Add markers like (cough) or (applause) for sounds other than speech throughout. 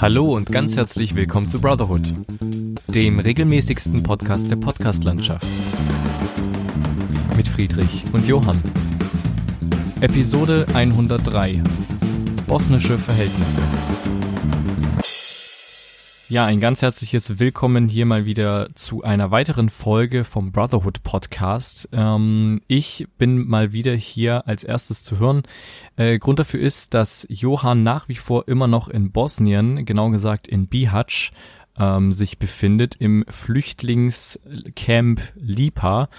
Hallo und ganz herzlich willkommen zu Brotherhood, dem regelmäßigsten Podcast der Podcastlandschaft. Mit Friedrich und Johann. Episode 103. Bosnische Verhältnisse. Ja, ein ganz herzliches Willkommen hier mal wieder zu einer weiteren Folge vom Brotherhood Podcast. Ähm, ich bin mal wieder hier als erstes zu hören. Äh, Grund dafür ist, dass Johann nach wie vor immer noch in Bosnien, genau gesagt in Bihać, ähm, sich befindet im Flüchtlingscamp Lipa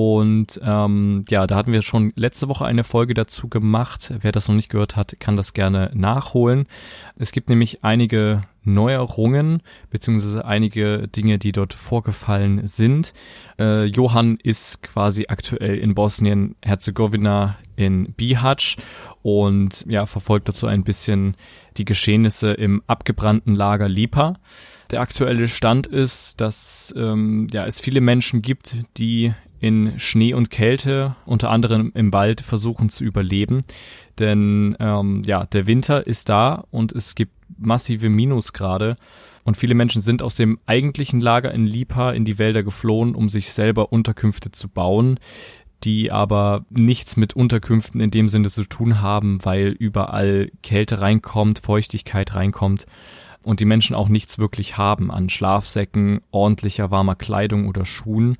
und ähm, ja, da hatten wir schon letzte Woche eine Folge dazu gemacht. Wer das noch nicht gehört hat, kann das gerne nachholen. Es gibt nämlich einige Neuerungen beziehungsweise einige Dinge, die dort vorgefallen sind. Äh, Johann ist quasi aktuell in Bosnien-Herzegowina in Bihać und ja, verfolgt dazu ein bisschen die Geschehnisse im abgebrannten Lager Lipa. Der aktuelle Stand ist, dass ähm, ja, es viele Menschen gibt, die in Schnee und Kälte, unter anderem im Wald, versuchen zu überleben. Denn ähm, ja, der Winter ist da und es gibt massive Minusgrade. Und viele Menschen sind aus dem eigentlichen Lager in Lipa in die Wälder geflohen, um sich selber Unterkünfte zu bauen, die aber nichts mit Unterkünften in dem Sinne zu tun haben, weil überall Kälte reinkommt, Feuchtigkeit reinkommt und die Menschen auch nichts wirklich haben an Schlafsäcken, ordentlicher warmer Kleidung oder Schuhen.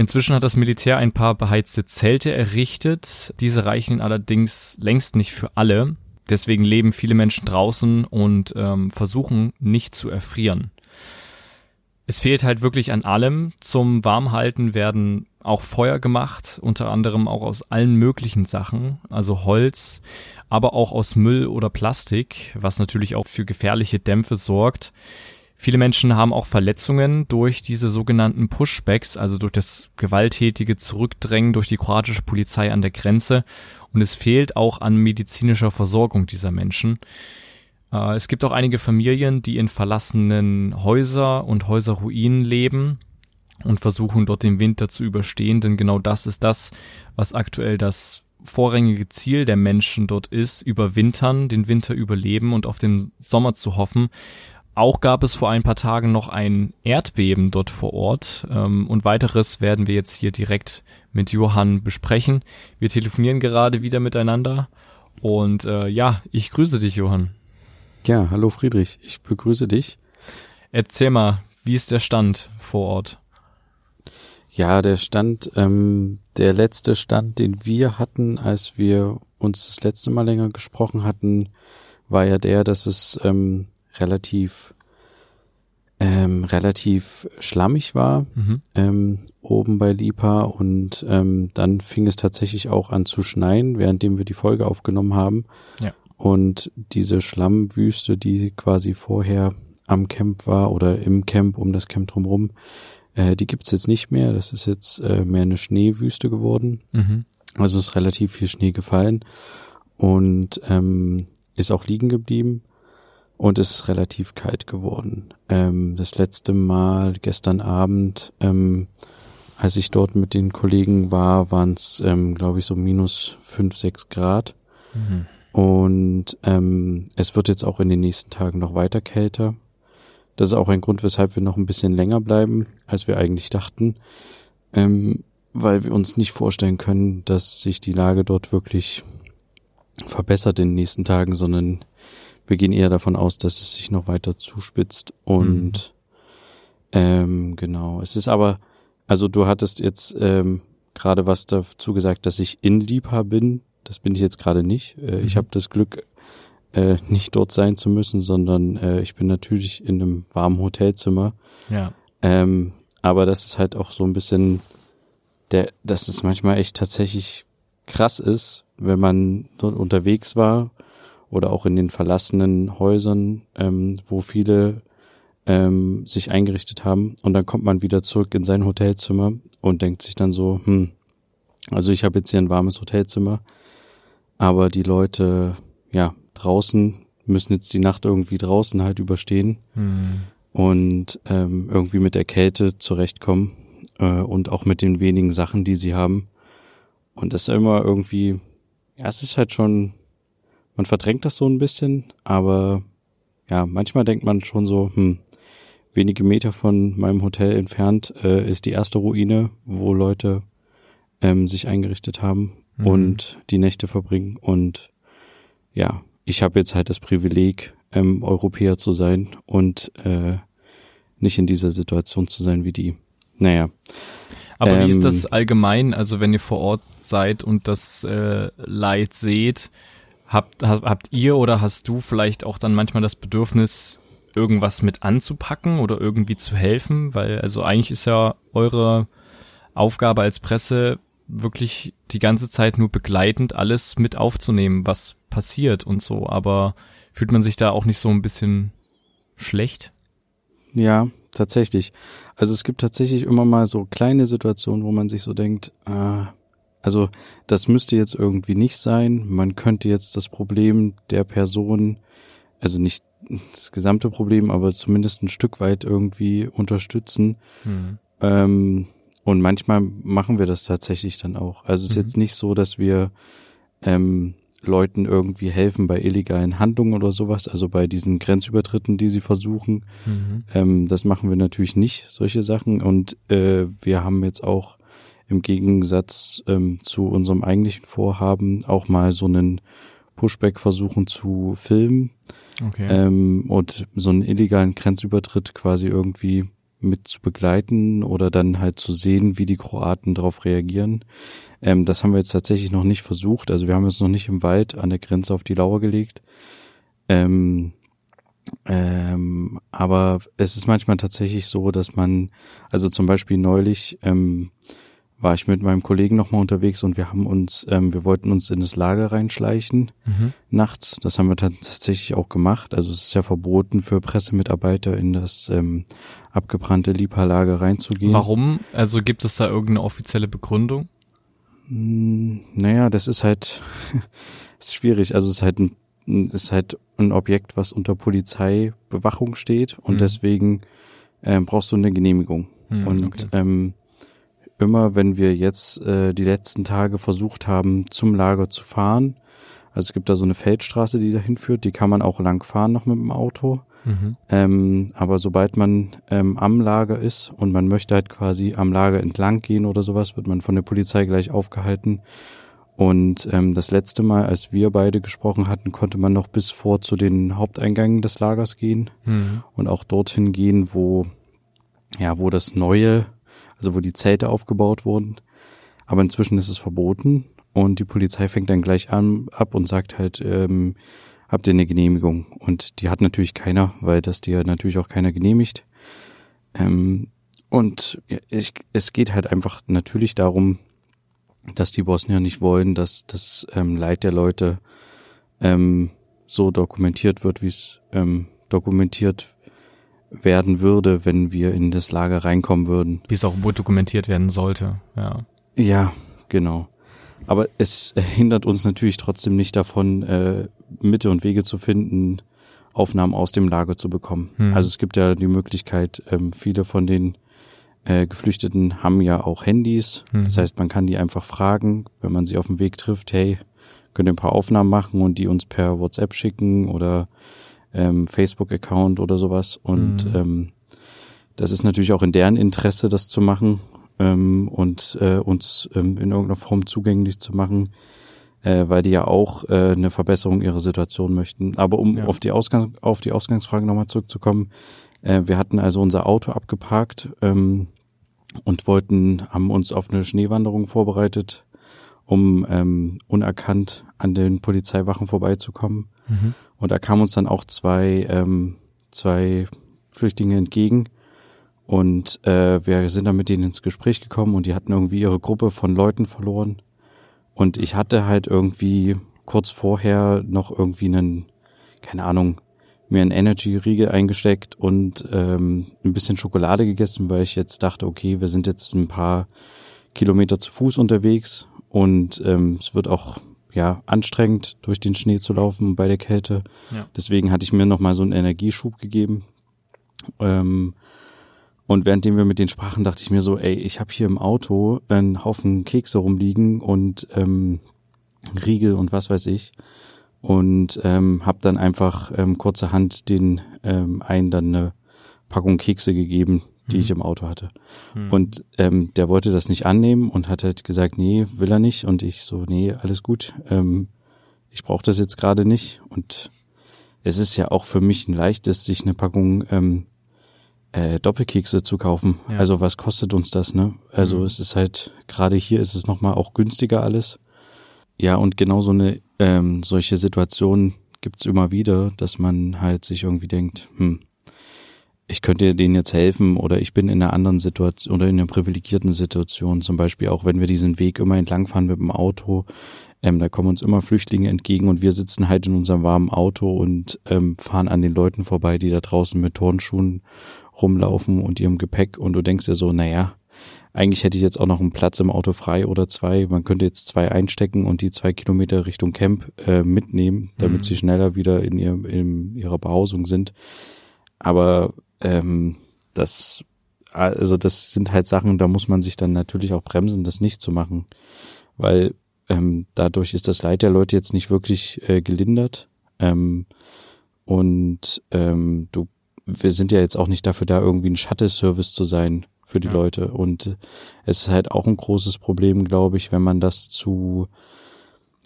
Inzwischen hat das Militär ein paar beheizte Zelte errichtet. Diese reichen allerdings längst nicht für alle. Deswegen leben viele Menschen draußen und ähm, versuchen nicht zu erfrieren. Es fehlt halt wirklich an allem. Zum Warmhalten werden auch Feuer gemacht, unter anderem auch aus allen möglichen Sachen, also Holz, aber auch aus Müll oder Plastik, was natürlich auch für gefährliche Dämpfe sorgt. Viele Menschen haben auch Verletzungen durch diese sogenannten Pushbacks, also durch das gewalttätige Zurückdrängen durch die kroatische Polizei an der Grenze. Und es fehlt auch an medizinischer Versorgung dieser Menschen. Äh, es gibt auch einige Familien, die in verlassenen Häuser und Häuserruinen leben und versuchen dort den Winter zu überstehen, denn genau das ist das, was aktuell das vorrangige Ziel der Menschen dort ist, überwintern, den Winter überleben und auf den Sommer zu hoffen. Auch gab es vor ein paar Tagen noch ein Erdbeben dort vor Ort ähm, und weiteres werden wir jetzt hier direkt mit Johann besprechen. Wir telefonieren gerade wieder miteinander und äh, ja, ich grüße dich, Johann. Ja, hallo Friedrich, ich begrüße dich. Erzähl mal, wie ist der Stand vor Ort? Ja, der Stand, ähm, der letzte Stand, den wir hatten, als wir uns das letzte Mal länger gesprochen hatten, war ja der, dass es ähm, relativ ähm, relativ schlammig war mhm. ähm, oben bei Lipa und ähm, dann fing es tatsächlich auch an zu schneien, währenddem wir die Folge aufgenommen haben. Ja. Und diese Schlammwüste, die quasi vorher am Camp war oder im Camp um das Camp drumherum, äh, die gibt's jetzt nicht mehr. Das ist jetzt äh, mehr eine Schneewüste geworden. Mhm. Also ist relativ viel Schnee gefallen und ähm, ist auch liegen geblieben und es ist relativ kalt geworden. Ähm, das letzte Mal gestern Abend, ähm, als ich dort mit den Kollegen war, waren es, ähm, glaube ich, so minus fünf, sechs Grad. Mhm. Und ähm, es wird jetzt auch in den nächsten Tagen noch weiter kälter. Das ist auch ein Grund, weshalb wir noch ein bisschen länger bleiben, als wir eigentlich dachten, ähm, weil wir uns nicht vorstellen können, dass sich die Lage dort wirklich verbessert in den nächsten Tagen, sondern wir gehen eher davon aus, dass es sich noch weiter zuspitzt und mhm. ähm, genau. Es ist aber, also du hattest jetzt ähm, gerade was dazu gesagt, dass ich in Liebhaber bin. Das bin ich jetzt gerade nicht. Äh, mhm. Ich habe das Glück, äh, nicht dort sein zu müssen, sondern äh, ich bin natürlich in einem warmen Hotelzimmer. Ja. Ähm, aber das ist halt auch so ein bisschen der, dass es manchmal echt tatsächlich krass ist, wenn man dort unterwegs war oder auch in den verlassenen Häusern, ähm, wo viele ähm, sich eingerichtet haben. Und dann kommt man wieder zurück in sein Hotelzimmer und denkt sich dann so, hm, also ich habe jetzt hier ein warmes Hotelzimmer, aber die Leute, ja, draußen müssen jetzt die Nacht irgendwie draußen halt überstehen mhm. und ähm, irgendwie mit der Kälte zurechtkommen äh, und auch mit den wenigen Sachen, die sie haben. Und das ist immer irgendwie, ja, es ist halt schon man verdrängt das so ein bisschen, aber ja, manchmal denkt man schon so, hm, wenige Meter von meinem Hotel entfernt äh, ist die erste Ruine, wo Leute ähm, sich eingerichtet haben mhm. und die Nächte verbringen. Und ja, ich habe jetzt halt das Privileg, ähm, Europäer zu sein und äh, nicht in dieser Situation zu sein wie die. Naja. Aber ähm, wie ist ähm, das allgemein? Also wenn ihr vor Ort seid und das äh, Leid seht, habt, habt ihr oder hast du vielleicht auch dann manchmal das Bedürfnis, irgendwas mit anzupacken oder irgendwie zu helfen? Weil also eigentlich ist ja eure Aufgabe als Presse wirklich die ganze Zeit nur begleitend alles mit aufzunehmen, was passiert und so. Aber fühlt man sich da auch nicht so ein bisschen schlecht? Ja, tatsächlich. Also es gibt tatsächlich immer mal so kleine Situationen, wo man sich so denkt, äh, also das müsste jetzt irgendwie nicht sein. Man könnte jetzt das Problem der Person, also nicht das gesamte Problem, aber zumindest ein Stück weit irgendwie unterstützen. Mhm. Ähm, und manchmal machen wir das tatsächlich dann auch. Also es ist mhm. jetzt nicht so, dass wir ähm, Leuten irgendwie helfen bei illegalen Handlungen oder sowas, also bei diesen Grenzübertritten, die sie versuchen. Mhm. Ähm, das machen wir natürlich nicht, solche Sachen. Und äh, wir haben jetzt auch im Gegensatz ähm, zu unserem eigentlichen Vorhaben auch mal so einen Pushback versuchen zu filmen okay. ähm, und so einen illegalen Grenzübertritt quasi irgendwie mit zu begleiten oder dann halt zu sehen, wie die Kroaten darauf reagieren. Ähm, das haben wir jetzt tatsächlich noch nicht versucht. Also wir haben uns noch nicht im Wald an der Grenze auf die Lauer gelegt. Ähm, ähm, aber es ist manchmal tatsächlich so, dass man, also zum Beispiel neulich ähm, war ich mit meinem Kollegen nochmal unterwegs und wir haben uns, ähm, wir wollten uns in das Lager reinschleichen mhm. nachts. Das haben wir tatsächlich auch gemacht. Also es ist ja verboten für Pressemitarbeiter in das ähm, abgebrannte Liebhaarlager reinzugehen. Warum? Also gibt es da irgendeine offizielle Begründung? Hm, naja, das ist halt (laughs) ist schwierig. Also es ist halt ein, ist halt ein Objekt, was unter Polizeibewachung steht und mhm. deswegen ähm, brauchst du eine Genehmigung. Mhm, und okay. ähm, immer, wenn wir jetzt äh, die letzten Tage versucht haben, zum Lager zu fahren. Also es gibt da so eine Feldstraße, die dahin führt, die kann man auch lang fahren noch mit dem Auto. Mhm. Ähm, aber sobald man ähm, am Lager ist und man möchte halt quasi am Lager entlang gehen oder sowas, wird man von der Polizei gleich aufgehalten. Und ähm, das letzte Mal, als wir beide gesprochen hatten, konnte man noch bis vor zu den Haupteingängen des Lagers gehen mhm. und auch dorthin gehen, wo ja, wo das neue also wo die Zelte aufgebaut wurden. Aber inzwischen ist es verboten und die Polizei fängt dann gleich an ab und sagt halt, ähm, habt ihr eine Genehmigung? Und die hat natürlich keiner, weil das dir natürlich auch keiner genehmigt. Ähm, und ich, es geht halt einfach natürlich darum, dass die Bosnier nicht wollen, dass das ähm, Leid der Leute ähm, so dokumentiert wird, wie es ähm, dokumentiert werden würde, wenn wir in das Lager reinkommen würden. Wie es auch wohl dokumentiert werden sollte, ja. Ja, genau. Aber es hindert uns natürlich trotzdem nicht davon, äh, Mitte und Wege zu finden, Aufnahmen aus dem Lager zu bekommen. Hm. Also es gibt ja die Möglichkeit, ähm, viele von den äh, Geflüchteten haben ja auch Handys. Hm. Das heißt, man kann die einfach fragen, wenn man sie auf dem Weg trifft, hey, könnt ihr ein paar Aufnahmen machen und die uns per WhatsApp schicken oder ähm, Facebook-Account oder sowas. Und mhm. ähm, das ist natürlich auch in deren Interesse, das zu machen ähm, und äh, uns ähm, in irgendeiner Form zugänglich zu machen, äh, weil die ja auch äh, eine Verbesserung ihrer Situation möchten. Aber um ja. auf die Ausgang auf die Ausgangsfrage nochmal zurückzukommen, äh, wir hatten also unser Auto abgeparkt ähm, und wollten, haben uns auf eine Schneewanderung vorbereitet, um ähm, unerkannt an den Polizeiwachen vorbeizukommen. Mhm. Und da kamen uns dann auch zwei, ähm, zwei Flüchtlinge entgegen. Und äh, wir sind dann mit denen ins Gespräch gekommen und die hatten irgendwie ihre Gruppe von Leuten verloren. Und ich hatte halt irgendwie kurz vorher noch irgendwie einen, keine Ahnung, mir einen Energy-Riegel eingesteckt und ähm, ein bisschen Schokolade gegessen, weil ich jetzt dachte, okay, wir sind jetzt ein paar Kilometer zu Fuß unterwegs und ähm, es wird auch ja anstrengend, durch den Schnee zu laufen bei der Kälte. Ja. Deswegen hatte ich mir nochmal so einen Energieschub gegeben. Ähm, und währenddem wir mit denen sprachen, dachte ich mir so, ey, ich habe hier im Auto einen Haufen Kekse rumliegen und ähm, Riegel und was weiß ich. und ähm, habe dann einfach ähm, kurzerhand den ähm, einen dann eine Packung Kekse gegeben, die mhm. ich im Auto hatte. Mhm. Und ähm, der wollte das nicht annehmen und hat halt gesagt, nee, will er nicht. Und ich so, nee, alles gut. Ähm, ich brauche das jetzt gerade nicht. Und es ist ja auch für mich ein leichtes, sich eine Packung ähm, äh, Doppelkekse zu kaufen. Ja. Also was kostet uns das, ne? Also mhm. es ist halt, gerade hier ist es nochmal auch günstiger alles. Ja, und genau so eine, ähm, solche Situationen gibt's immer wieder, dass man halt sich irgendwie denkt, hm, ich könnte denen jetzt helfen oder ich bin in einer anderen Situation oder in einer privilegierten Situation. Zum Beispiel auch, wenn wir diesen Weg immer entlangfahren mit dem Auto, ähm, da kommen uns immer Flüchtlinge entgegen und wir sitzen halt in unserem warmen Auto und ähm, fahren an den Leuten vorbei, die da draußen mit Turnschuhen rumlaufen und ihrem Gepäck und du denkst dir so, naja, eigentlich hätte ich jetzt auch noch einen Platz im Auto frei oder zwei. Man könnte jetzt zwei einstecken und die zwei Kilometer Richtung Camp äh, mitnehmen, damit mhm. sie schneller wieder in, ihr, in ihrer Behausung sind. Aber ähm, das, also das sind halt Sachen, da muss man sich dann natürlich auch bremsen, das nicht zu machen, weil ähm, dadurch ist das Leid der Leute jetzt nicht wirklich äh, gelindert. Ähm, und ähm, du, wir sind ja jetzt auch nicht dafür da, irgendwie ein Shuttle-Service zu sein für die ja. Leute. Und es ist halt auch ein großes Problem, glaube ich, wenn man das zu,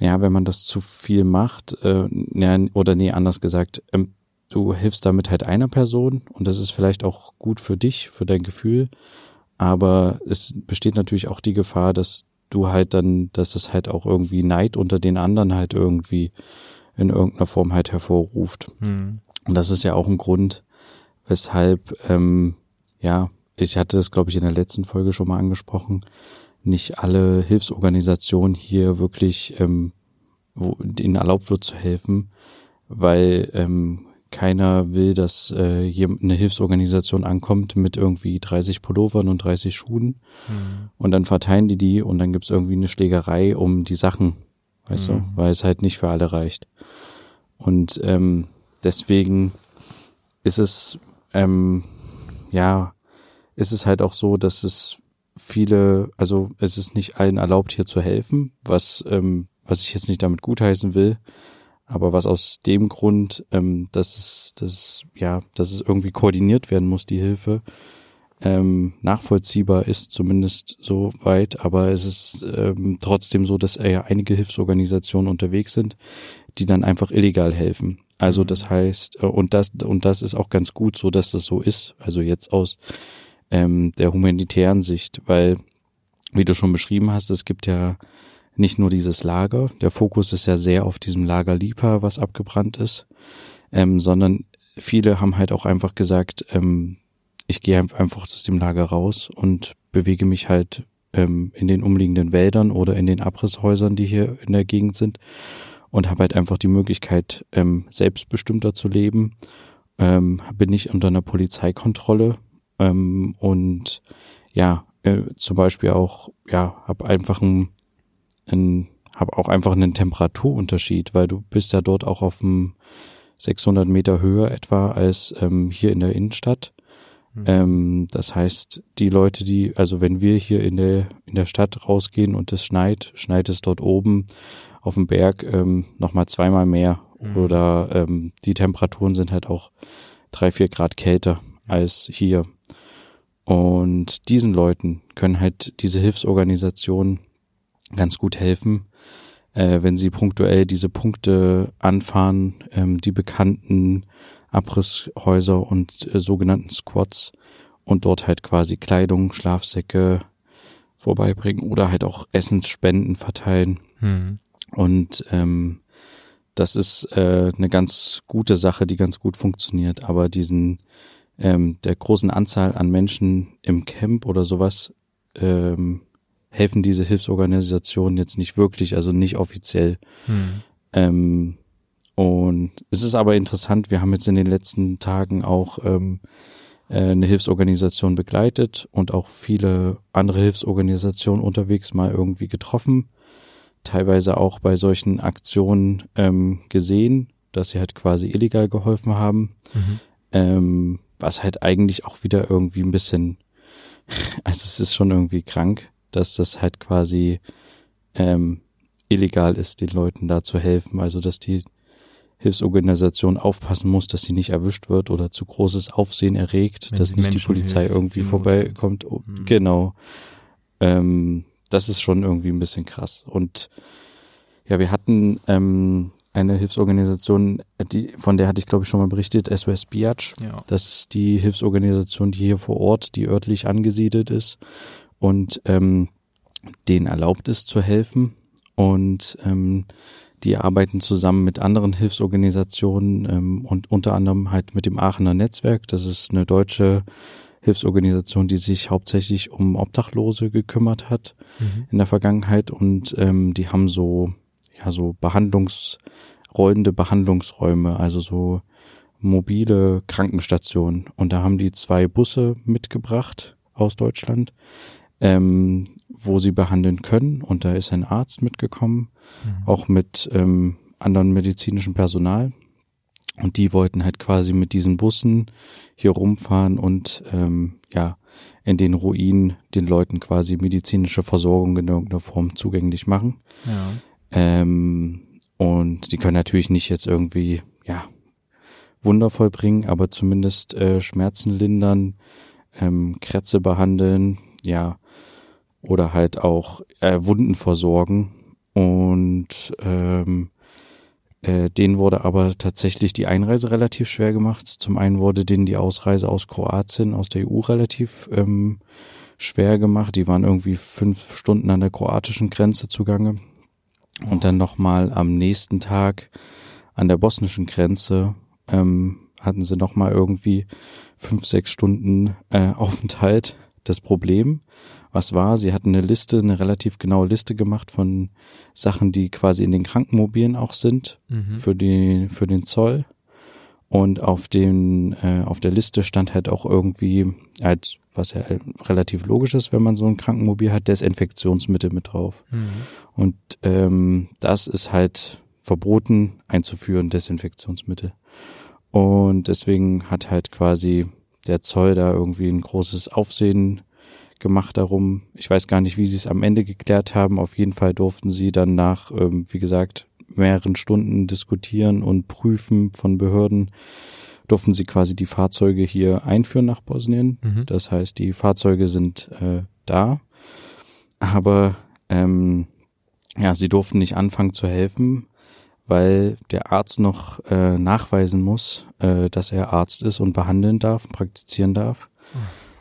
ja, wenn man das zu viel macht, äh, ja, oder nee, anders gesagt, ähm, du hilfst damit halt einer Person und das ist vielleicht auch gut für dich, für dein Gefühl, aber es besteht natürlich auch die Gefahr, dass du halt dann, dass es halt auch irgendwie Neid unter den anderen halt irgendwie in irgendeiner Form halt hervorruft. Mhm. Und das ist ja auch ein Grund, weshalb, ähm, ja, ich hatte das, glaube ich, in der letzten Folge schon mal angesprochen, nicht alle Hilfsorganisationen hier wirklich, ähm, wo ihnen erlaubt wird zu helfen, weil ähm, keiner will, dass äh, hier eine Hilfsorganisation ankommt mit irgendwie 30 Pullovern und 30 Schuhen mhm. und dann verteilen die die und dann gibt's irgendwie eine Schlägerei um die Sachen, weißt mhm. du, weil es halt nicht für alle reicht. Und ähm, deswegen ist es ähm, ja, ist es halt auch so, dass es viele, also es ist nicht allen erlaubt, hier zu helfen, was ähm, was ich jetzt nicht damit gutheißen will, aber was aus dem Grund, ähm, dass es, dass es, ja, dass es irgendwie koordiniert werden muss, die Hilfe, ähm, nachvollziehbar ist, zumindest so weit, aber es ist ähm, trotzdem so, dass ja einige Hilfsorganisationen unterwegs sind, die dann einfach illegal helfen. Also mhm. das heißt, äh, und das, und das ist auch ganz gut so, dass das so ist, also jetzt aus ähm, der humanitären Sicht, weil, wie du schon beschrieben hast, es gibt ja nicht nur dieses Lager, der Fokus ist ja sehr auf diesem Lager Lipa, was abgebrannt ist, ähm, sondern viele haben halt auch einfach gesagt, ähm, ich gehe einfach aus dem Lager raus und bewege mich halt ähm, in den umliegenden Wäldern oder in den Abrisshäusern, die hier in der Gegend sind und habe halt einfach die Möglichkeit, ähm, selbstbestimmter zu leben, ähm, bin nicht unter einer Polizeikontrolle ähm, und ja, äh, zum Beispiel auch, ja, habe einfach ein habe auch einfach einen Temperaturunterschied, weil du bist ja dort auch auf einem 600 Meter höher etwa als ähm, hier in der Innenstadt. Mhm. Ähm, das heißt, die Leute, die, also wenn wir hier in der in der Stadt rausgehen und es schneit, schneit es dort oben auf dem Berg ähm, nochmal zweimal mehr. Mhm. Oder ähm, die Temperaturen sind halt auch drei, vier Grad kälter als hier. Und diesen Leuten können halt diese Hilfsorganisationen ganz gut helfen, äh, wenn sie punktuell diese Punkte anfahren, ähm, die bekannten Abrisshäuser und äh, sogenannten Squads und dort halt quasi Kleidung, Schlafsäcke vorbeibringen oder halt auch Essensspenden verteilen. Mhm. Und ähm, das ist äh, eine ganz gute Sache, die ganz gut funktioniert. Aber diesen ähm, der großen Anzahl an Menschen im Camp oder sowas ähm, helfen diese Hilfsorganisationen jetzt nicht wirklich, also nicht offiziell. Hm. Ähm, und es ist aber interessant, wir haben jetzt in den letzten Tagen auch ähm, äh, eine Hilfsorganisation begleitet und auch viele andere Hilfsorganisationen unterwegs mal irgendwie getroffen, teilweise auch bei solchen Aktionen ähm, gesehen, dass sie halt quasi illegal geholfen haben, mhm. ähm, was halt eigentlich auch wieder irgendwie ein bisschen, (laughs) also es ist schon irgendwie krank, dass das halt quasi ähm, illegal ist, den Leuten da zu helfen. Also dass die Hilfsorganisation aufpassen muss, dass sie nicht erwischt wird oder zu großes Aufsehen erregt, Wenn dass sie nicht die Menschen Polizei hilft, irgendwie die vorbeikommt. Oh, Mhm. Genau. Ähm, das ist schon irgendwie ein bisschen krass. Und ja, wir hatten ähm, eine Hilfsorganisation, die, von der hatte ich glaube ich schon mal berichtet, SOS Biatch. Ja. Das ist die Hilfsorganisation, die hier vor Ort, die örtlich angesiedelt ist und ähm, denen erlaubt ist zu helfen. Und ähm, die arbeiten zusammen mit anderen Hilfsorganisationen ähm, und unter anderem halt mit dem Aachener Netzwerk. Das ist eine deutsche Hilfsorganisation, die sich hauptsächlich um Obdachlose gekümmert hat Mhm. in der Vergangenheit und ähm, die haben so ja so Behandlungs rollende Behandlungsräume, also so mobile Krankenstationen und da haben die zwei Busse mitgebracht aus Deutschland, ähm, wo sie behandeln können und da ist ein Arzt mitgekommen, Mhm. auch mit ähm, anderen medizinischem Personal und die wollten halt quasi mit diesen Bussen hier rumfahren und ähm, ja in den Ruinen den Leuten quasi medizinische Versorgung in irgendeiner Form zugänglich machen. Ja. Ähm, und die können natürlich nicht jetzt irgendwie, ja, wundervoll bringen, aber zumindest äh, Schmerzen lindern, ähm, Krätze behandeln, ja, oder halt auch äh, Wunden versorgen. Und ähm, äh, denen wurde aber tatsächlich die Einreise relativ schwer gemacht. Zum einen wurde denen die Ausreise aus Kroatien, aus der EU relativ ähm, schwer gemacht. Die waren irgendwie fünf Stunden an der kroatischen Grenze zugange. Und dann nochmal am nächsten Tag an der bosnischen Grenze ähm, hatten sie nochmal irgendwie fünf, sechs Stunden äh, Aufenthalt. Das Problem, was war, sie hatten eine Liste, eine relativ genaue Liste gemacht von Sachen, die quasi in den Krankenmobilen auch sind Mhm. für die für den Zoll und auf den äh, auf der Liste stand halt auch irgendwie halt was ja relativ logisch ist, wenn man so ein Krankenmobil hat, Desinfektionsmittel mit drauf. Mhm. Und ähm, das ist halt verboten einzuführen, Desinfektionsmittel. Und deswegen hat halt quasi der Zoll da irgendwie ein großes Aufsehen gemacht darum. Ich weiß gar nicht, wie sie es am Ende geklärt haben. Auf jeden Fall durften sie dann nach, ähm, wie gesagt, mehreren Stunden diskutieren und prüfen von Behörden, durften sie quasi die Fahrzeuge hier einführen nach Bosnien. Mhm. Das heißt, die Fahrzeuge sind äh, da, aber ähm, ja, sie durften nicht anfangen zu helfen, weil der Arzt noch äh, nachweisen muss, äh, dass er Arzt ist und behandeln darf, praktizieren darf.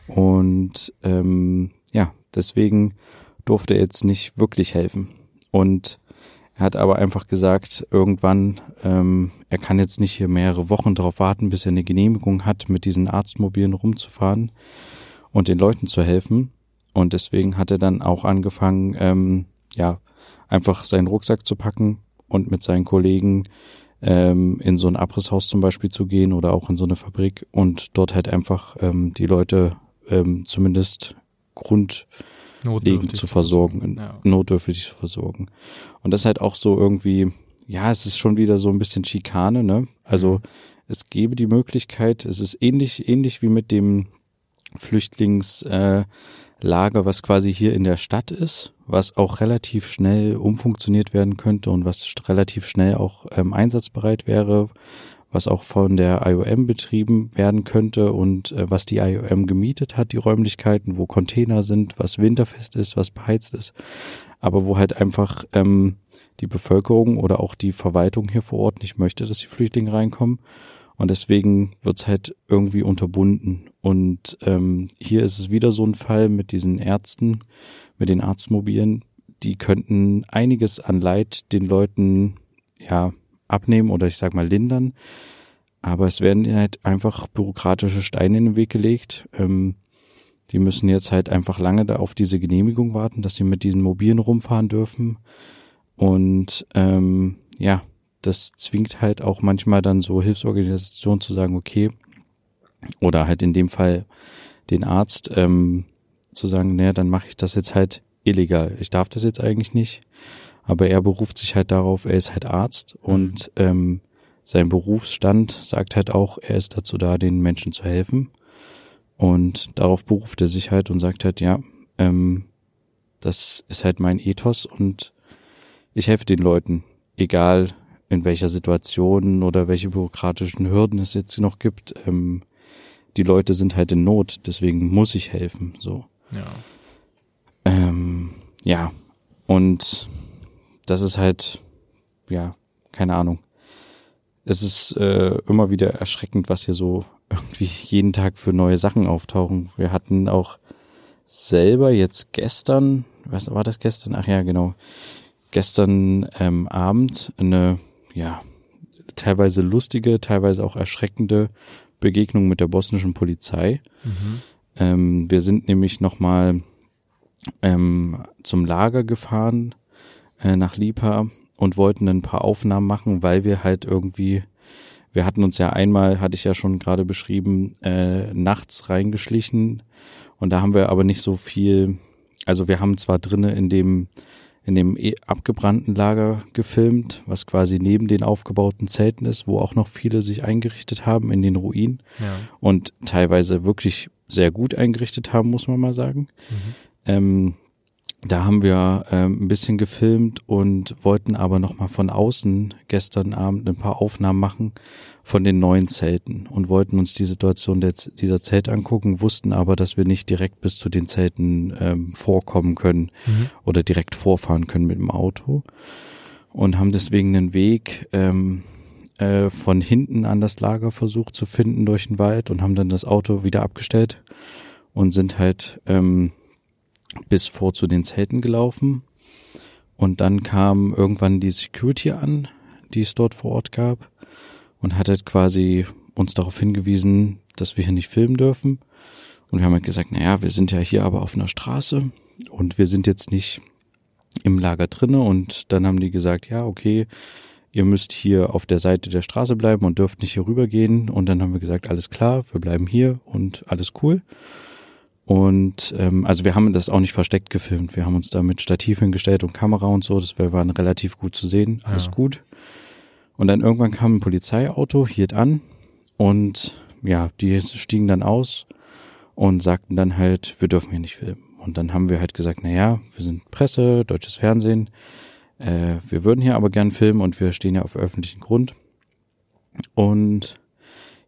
Und ähm, ja, deswegen durfte er jetzt nicht wirklich helfen. Und er hat aber einfach gesagt, irgendwann, ähm, er kann jetzt nicht hier mehrere Wochen darauf warten, bis er eine Genehmigung hat, mit diesen Arztmobilen rumzufahren und den Leuten zu helfen. Und deswegen hat er dann auch angefangen, ähm, ja, einfach seinen Rucksack zu packen und mit seinen Kollegen ähm, in so ein Abrisshaus zum Beispiel zu gehen oder auch in so eine Fabrik und dort halt einfach ähm, die Leute ähm, zumindest grundlegend Notdürftig zu versorgen, Ja. notdürftig zu versorgen. Und das halt auch so irgendwie, ja, es ist schon wieder so ein bisschen Schikane, ne? Also Mhm. es gäbe die Möglichkeit, es ist ähnlich, ähnlich wie mit dem Flüchtlingslager, äh, Lager, was quasi hier in der Stadt ist, was auch relativ schnell umfunktioniert werden könnte und was relativ schnell auch ähm, einsatzbereit wäre, was auch von der IOM betrieben werden könnte und äh, was die IOM gemietet hat, die Räumlichkeiten, wo Container sind, was winterfest ist, was beheizt ist, aber wo halt einfach ähm, die Bevölkerung oder auch die Verwaltung hier vor Ort nicht möchte, dass die Flüchtlinge reinkommen. Und deswegen wird's halt irgendwie unterbunden. Und ähm, hier ist es wieder so ein Fall mit diesen Ärzten, mit den Arztmobilen. Die könnten einiges an Leid den Leuten ja abnehmen oder ich sag mal lindern. Aber es werden halt einfach bürokratische Steine in den Weg gelegt. Ähm, die müssen jetzt halt einfach lange da auf diese Genehmigung warten, dass sie mit diesen Mobilen rumfahren dürfen. Und ähm, ja, das zwingt halt auch manchmal dann so Hilfsorganisationen zu sagen, okay, oder halt in dem Fall den Arzt ähm, zu sagen, naja, dann mache ich das jetzt halt illegal. Ich darf das jetzt eigentlich nicht. Aber er beruft sich halt darauf, er ist halt Arzt und ähm, sein Berufsstand sagt halt auch, er ist dazu da, den Menschen zu helfen. Und darauf beruft er sich halt und sagt halt, ja, ähm, das ist halt mein Ethos und ich helfe den Leuten, egal in welcher Situation oder welche bürokratischen Hürden es jetzt noch gibt. Ähm, die Leute sind halt in Not, deswegen muss ich helfen. So. Ja. Ähm, ja. Und das ist halt, ja, keine Ahnung. Es ist äh, immer wieder erschreckend, was hier so (laughs) irgendwie jeden Tag für neue Sachen auftauchen. Wir hatten auch selber jetzt gestern, was war das gestern? Ach ja, genau. Gestern ähm, Abend eine, ja, teilweise lustige, teilweise auch erschreckende Begegnung mit der bosnischen Polizei. Mhm. Ähm, wir sind nämlich nochmal ähm, zum Lager gefahren äh, nach Lipa und wollten ein paar Aufnahmen machen, weil wir halt irgendwie, wir hatten uns ja einmal, hatte ich ja schon gerade beschrieben, äh, nachts reingeschlichen und da haben wir aber nicht so viel, also wir haben zwar drinnen in dem in dem eh abgebrannten Lager gefilmt, was quasi neben den aufgebauten Zelten ist, wo auch noch viele sich eingerichtet haben in den Ruinen Ja. und teilweise wirklich sehr gut eingerichtet haben, muss man mal sagen. Mhm. Ähm, da haben wir ähm, ein bisschen gefilmt und wollten aber noch mal von außen gestern Abend ein paar Aufnahmen machen von den neuen Zelten und wollten uns die Situation der, dieser Zelte angucken, wussten aber, dass wir nicht direkt bis zu den Zelten ähm, vorkommen können Mhm. oder direkt vorfahren können mit dem Auto und haben deswegen einen Weg ähm, äh, von hinten an das Lager versucht zu finden durch den Wald und haben dann das Auto wieder abgestellt und sind halt ähm, bis vor zu den Zelten gelaufen. Und dann kam irgendwann die Security an, die es dort vor Ort gab und hat halt quasi uns darauf hingewiesen, dass wir hier nicht filmen dürfen. Und wir haben halt gesagt, naja, wir sind ja hier aber auf einer Straße und wir sind jetzt nicht im Lager drinne. Und dann haben die gesagt, ja, okay, ihr müsst hier auf der Seite der Straße bleiben und dürft nicht hier rübergehen. Und dann haben wir gesagt, alles klar, wir bleiben hier und alles cool. Und ähm, also wir haben das auch nicht versteckt gefilmt. Wir haben uns da mit Stativ hingestellt und Kamera und so. Das wir waren relativ gut zu sehen. Alles Ja. gut. Und dann irgendwann kam ein Polizeiauto, hielt an und ja, die stiegen dann aus und sagten dann halt, wir dürfen hier nicht filmen. Und dann haben wir halt gesagt, na ja, wir sind Presse, deutsches Fernsehen, äh, wir würden hier aber gern filmen und wir stehen ja auf öffentlichen Grund. Und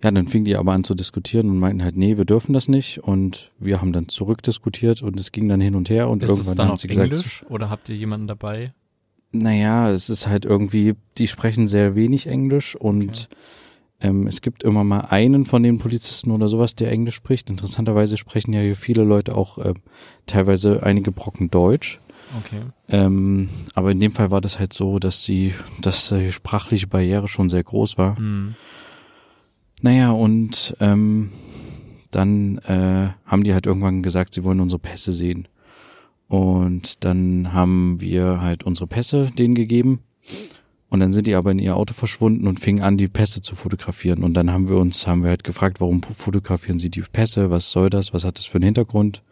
ja, dann fingen die aber an zu diskutieren und meinten halt, nee, wir dürfen das nicht. Und wir haben dann zurückdiskutiert und es ging dann hin und her und Ist es irgendwann dann haben auf sie gesagt, Englisch oder habt ihr jemanden dabei? Naja, es ist halt irgendwie, die sprechen sehr wenig Englisch und ähm, es gibt immer mal einen von den Polizisten oder sowas, der Englisch spricht. Interessanterweise sprechen ja hier viele Leute auch ähm, teilweise einige Brocken Deutsch. Okay. Ähm, aber in dem Fall war das halt so, dass sie, dass die sprachliche Barriere schon sehr groß war. Hm. Naja, und ähm, dann äh, haben die halt irgendwann gesagt, sie wollen unsere Pässe sehen. Und dann haben wir halt unsere Pässe denen gegeben. Und dann sind die aber in ihr Auto verschwunden und fingen an, die Pässe zu fotografieren. Und dann haben wir uns, haben wir halt gefragt, warum fotografieren sie die Pässe? Was soll das? Was hat das für einen Hintergrund?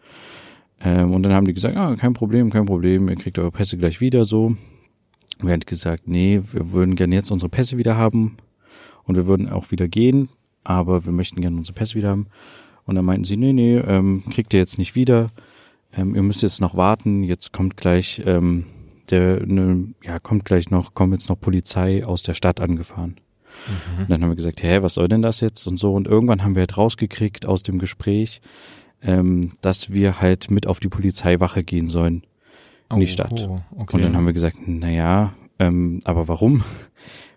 Ähm, und dann haben die gesagt, ah, kein Problem, kein Problem, ihr kriegt eure Pässe gleich wieder so. Wir haben gesagt, nee, wir würden gerne jetzt unsere Pässe wieder haben und wir würden auch wieder gehen, aber wir möchten gerne unsere Pässe wieder haben. Und dann meinten sie, nee, nee, ähm, kriegt ihr jetzt nicht wieder. Ähm, ihr müsst jetzt noch warten. Jetzt kommt gleich ähm, der, ne, ja, kommt gleich noch, kommt jetzt noch Polizei aus der Stadt angefahren. Mhm. Und dann haben wir gesagt, hä, was soll denn das jetzt und so. Und irgendwann haben wir halt rausgekriegt aus dem Gespräch, ähm, dass wir halt mit auf die Polizeiwache gehen sollen in die Stadt. Oh, okay. Und dann haben wir gesagt, na ja, ähm, aber warum? (laughs)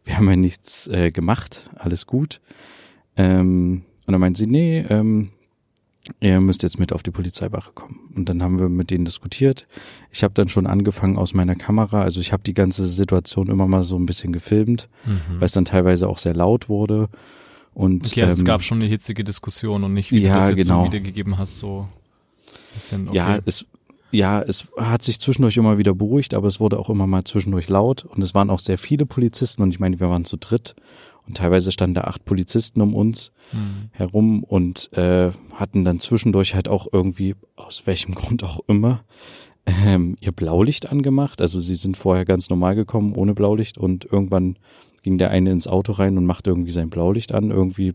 Wir haben ja nichts äh, gemacht, alles gut. Ähm, und dann meinen sie, nee, ähm, ihr müsst jetzt mit auf die Polizeiwache kommen. Und dann haben wir mit denen diskutiert. Ich habe dann schon angefangen aus meiner Kamera, also ich habe die ganze Situation immer mal so ein bisschen gefilmt, mhm. weil es dann teilweise auch sehr laut wurde. Und Okay, also es ähm, gab schon eine hitzige Diskussion und nicht, wie ja, du das jetzt genau. so wiedergegeben hast, so bisschen, okay. Ja, es, ja, es hat sich zwischendurch immer wieder beruhigt, aber es wurde auch immer mal zwischendurch laut und es waren auch sehr viele Polizisten und ich meine, wir waren zu dritt und teilweise standen da acht Polizisten um uns Hm. herum und äh, hatten dann zwischendurch halt auch irgendwie, aus welchem (laughs) Grund auch immer, ähm, ihr Blaulicht angemacht. Also sie sind vorher ganz normal gekommen ohne Blaulicht und irgendwann ging der eine ins Auto rein und machte irgendwie sein Blaulicht an, irgendwie,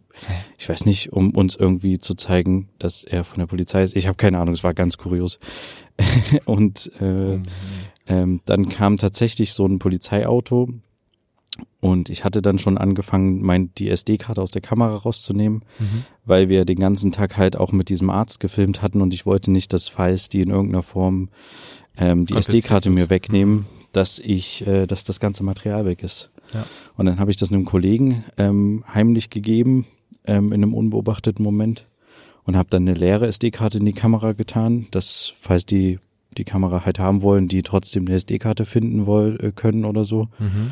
ich weiß nicht, um uns irgendwie zu zeigen, dass er von der Polizei ist. Ich habe keine Ahnung, es war ganz kurios. (laughs) und äh, Mhm. ähm, dann kam tatsächlich so ein Polizeiauto Und ich hatte dann schon angefangen, mein, die SD-Karte aus der Kamera rauszunehmen, mhm. weil wir den ganzen Tag halt auch mit diesem Arzt gefilmt hatten und ich wollte nicht, dass falls die in irgendeiner Form ähm, die SD-Karte mir wegnehmen, mhm. dass ich, äh, dass das ganze Material weg ist. Ja. Und dann habe ich das einem Kollegen ähm, heimlich gegeben, ähm, in einem unbeobachteten Moment und habe dann eine leere SD-Karte in die Kamera getan, dass falls die die Kamera halt haben wollen, die trotzdem eine SD-Karte finden wollen äh, können oder so. Mhm.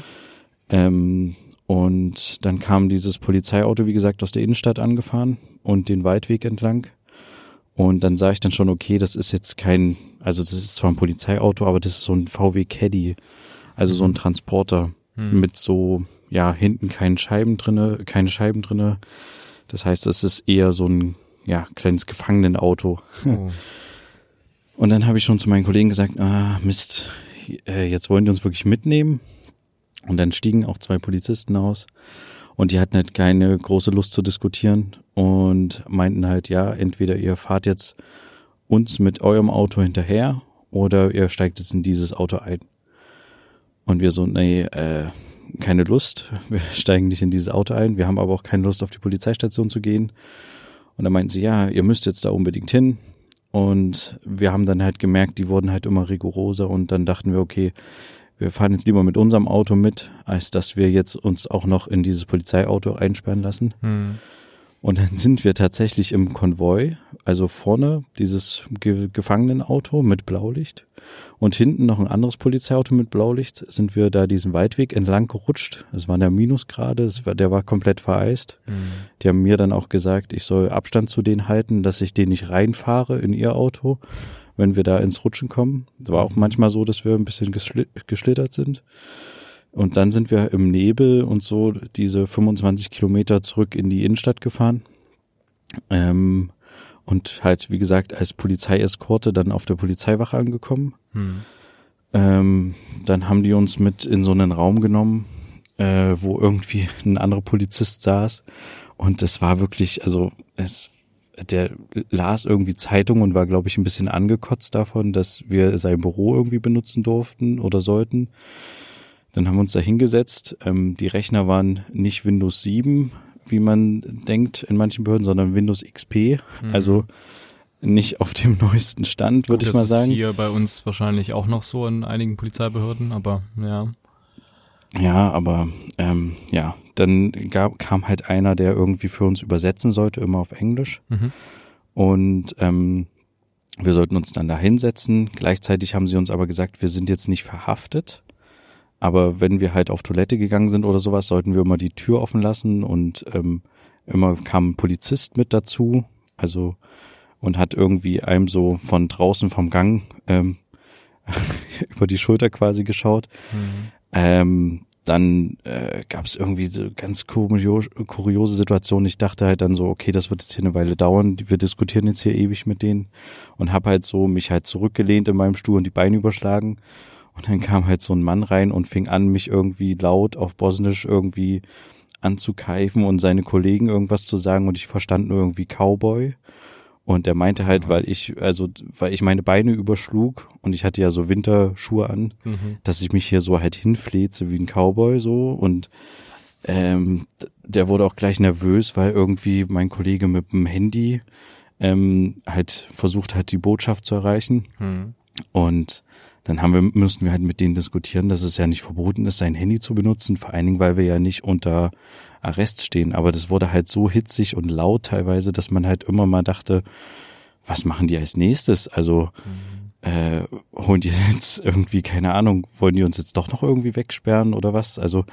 Ähm, und dann kam dieses Polizeiauto, wie gesagt, aus der Innenstadt angefahren und den Waldweg entlang. Und dann sah ich dann schon, okay, das ist jetzt kein, also das ist zwar ein Polizeiauto, aber das ist so ein VW Caddy, also so ein Transporter hm. mit so, ja, hinten keinen Scheiben drinne, keine Scheiben drinne. Das heißt, es ist eher so ein, ja, kleines Gefangenenauto. Oh. (laughs) Und dann habe ich schon zu meinen Kollegen gesagt, ah, Mist, äh, jetzt wollen die uns wirklich mitnehmen. Und dann stiegen auch zwei Polizisten aus und die hatten halt keine große Lust zu diskutieren und meinten halt, ja, entweder ihr fahrt jetzt uns mit eurem Auto hinterher oder ihr steigt jetzt in dieses Auto ein. Und wir so, nee, äh, keine Lust, wir (laughs) steigen nicht in dieses Auto ein, wir haben aber auch keine Lust auf die Polizeistation zu gehen. Und dann meinten sie, ja, ihr müsst jetzt da unbedingt hin. Und wir haben dann halt gemerkt, die wurden halt immer rigoroser und dann dachten wir, okay, wir fahren jetzt lieber mit unserem Auto mit, als dass wir jetzt uns auch noch in dieses Polizeiauto einsperren lassen. Hm. Und dann sind wir tatsächlich im Konvoi, also vorne dieses Ge Gefangenenauto mit Blaulicht und hinten noch ein anderes Polizeiauto mit Blaulicht, sind wir da diesen Waldweg entlang gerutscht. Es waren ja Minusgrade, war, der war komplett vereist. Mhm. Die haben mir dann auch gesagt, ich soll Abstand zu denen halten, dass ich den nicht reinfahre in ihr Auto, wenn wir da ins Rutschen kommen. Es war auch manchmal so, dass wir ein bisschen geschlittert sind. Und dann sind wir im Nebel und so diese 25 Kilometer zurück in die Innenstadt gefahren. Ähm, und halt, wie gesagt, als Polizeieskorte dann auf der Polizeiwache angekommen. Hm. Ähm, dann haben die uns mit in so einen Raum genommen, äh, wo irgendwie (laughs) ein anderer Polizist saß. Und es war wirklich, also es der las irgendwie Zeitung und war, glaube ich, ein bisschen angekotzt davon, dass wir sein Büro irgendwie benutzen durften oder sollten. Dann haben wir uns da hingesetzt. Ähm, die Rechner waren nicht Windows 7, wie man denkt in manchen Behörden, sondern Windows XP. Mhm. Also nicht auf dem (laughs) neuesten Stand, würde ich mal sagen. Das ist hier bei uns wahrscheinlich auch noch so in einigen Polizeibehörden, aber ja. Ja, aber ähm, ja, dann gab, kam halt einer, der irgendwie für uns übersetzen sollte, immer auf Englisch. Mhm. Und ähm, wir sollten uns dann da hinsetzen. Gleichzeitig haben sie uns aber gesagt, wir sind jetzt nicht verhaftet. Aber wenn wir halt auf Toilette gegangen sind oder sowas, sollten wir immer die Tür offen lassen und ähm, immer kam ein Polizist mit dazu. Also und hat irgendwie einem so von draußen vom Gang ähm, (laughs) über die Schulter quasi geschaut. Mhm. Ähm, dann äh, gab es irgendwie so ganz kurios, kuriose Situationen. Ich dachte halt dann so, okay, das wird jetzt hier eine Weile dauern. Wir diskutieren jetzt hier ewig mit denen und habe halt so mich halt zurückgelehnt in meinem Stuhl und die Beine überschlagen. Und dann kam halt so ein Mann rein und fing an, mich irgendwie laut auf Bosnisch irgendwie anzukeifen und seine Kollegen irgendwas zu sagen und ich verstand nur irgendwie Cowboy. Und er meinte halt, weil ich, also, weil ich meine Beine überschlug und ich hatte ja so Winterschuhe an, mhm. dass ich mich hier so halt hinfleze wie ein Cowboy so und ähm, der wurde auch gleich nervös, weil irgendwie mein Kollege mit dem Handy ähm, halt versucht hat, die Botschaft zu erreichen. Mhm. Und dann haben wir, müssten wir halt mit denen diskutieren, dass es ja nicht verboten ist, sein Handy zu benutzen, vor allen Dingen, weil wir ja nicht unter Arrest stehen. Aber das wurde halt so hitzig und laut teilweise, dass man halt immer mal dachte, was machen die als nächstes? Also mhm. äh, holen die (laughs) jetzt irgendwie, keine Ahnung, wollen die uns jetzt doch noch irgendwie wegsperren oder was? Also,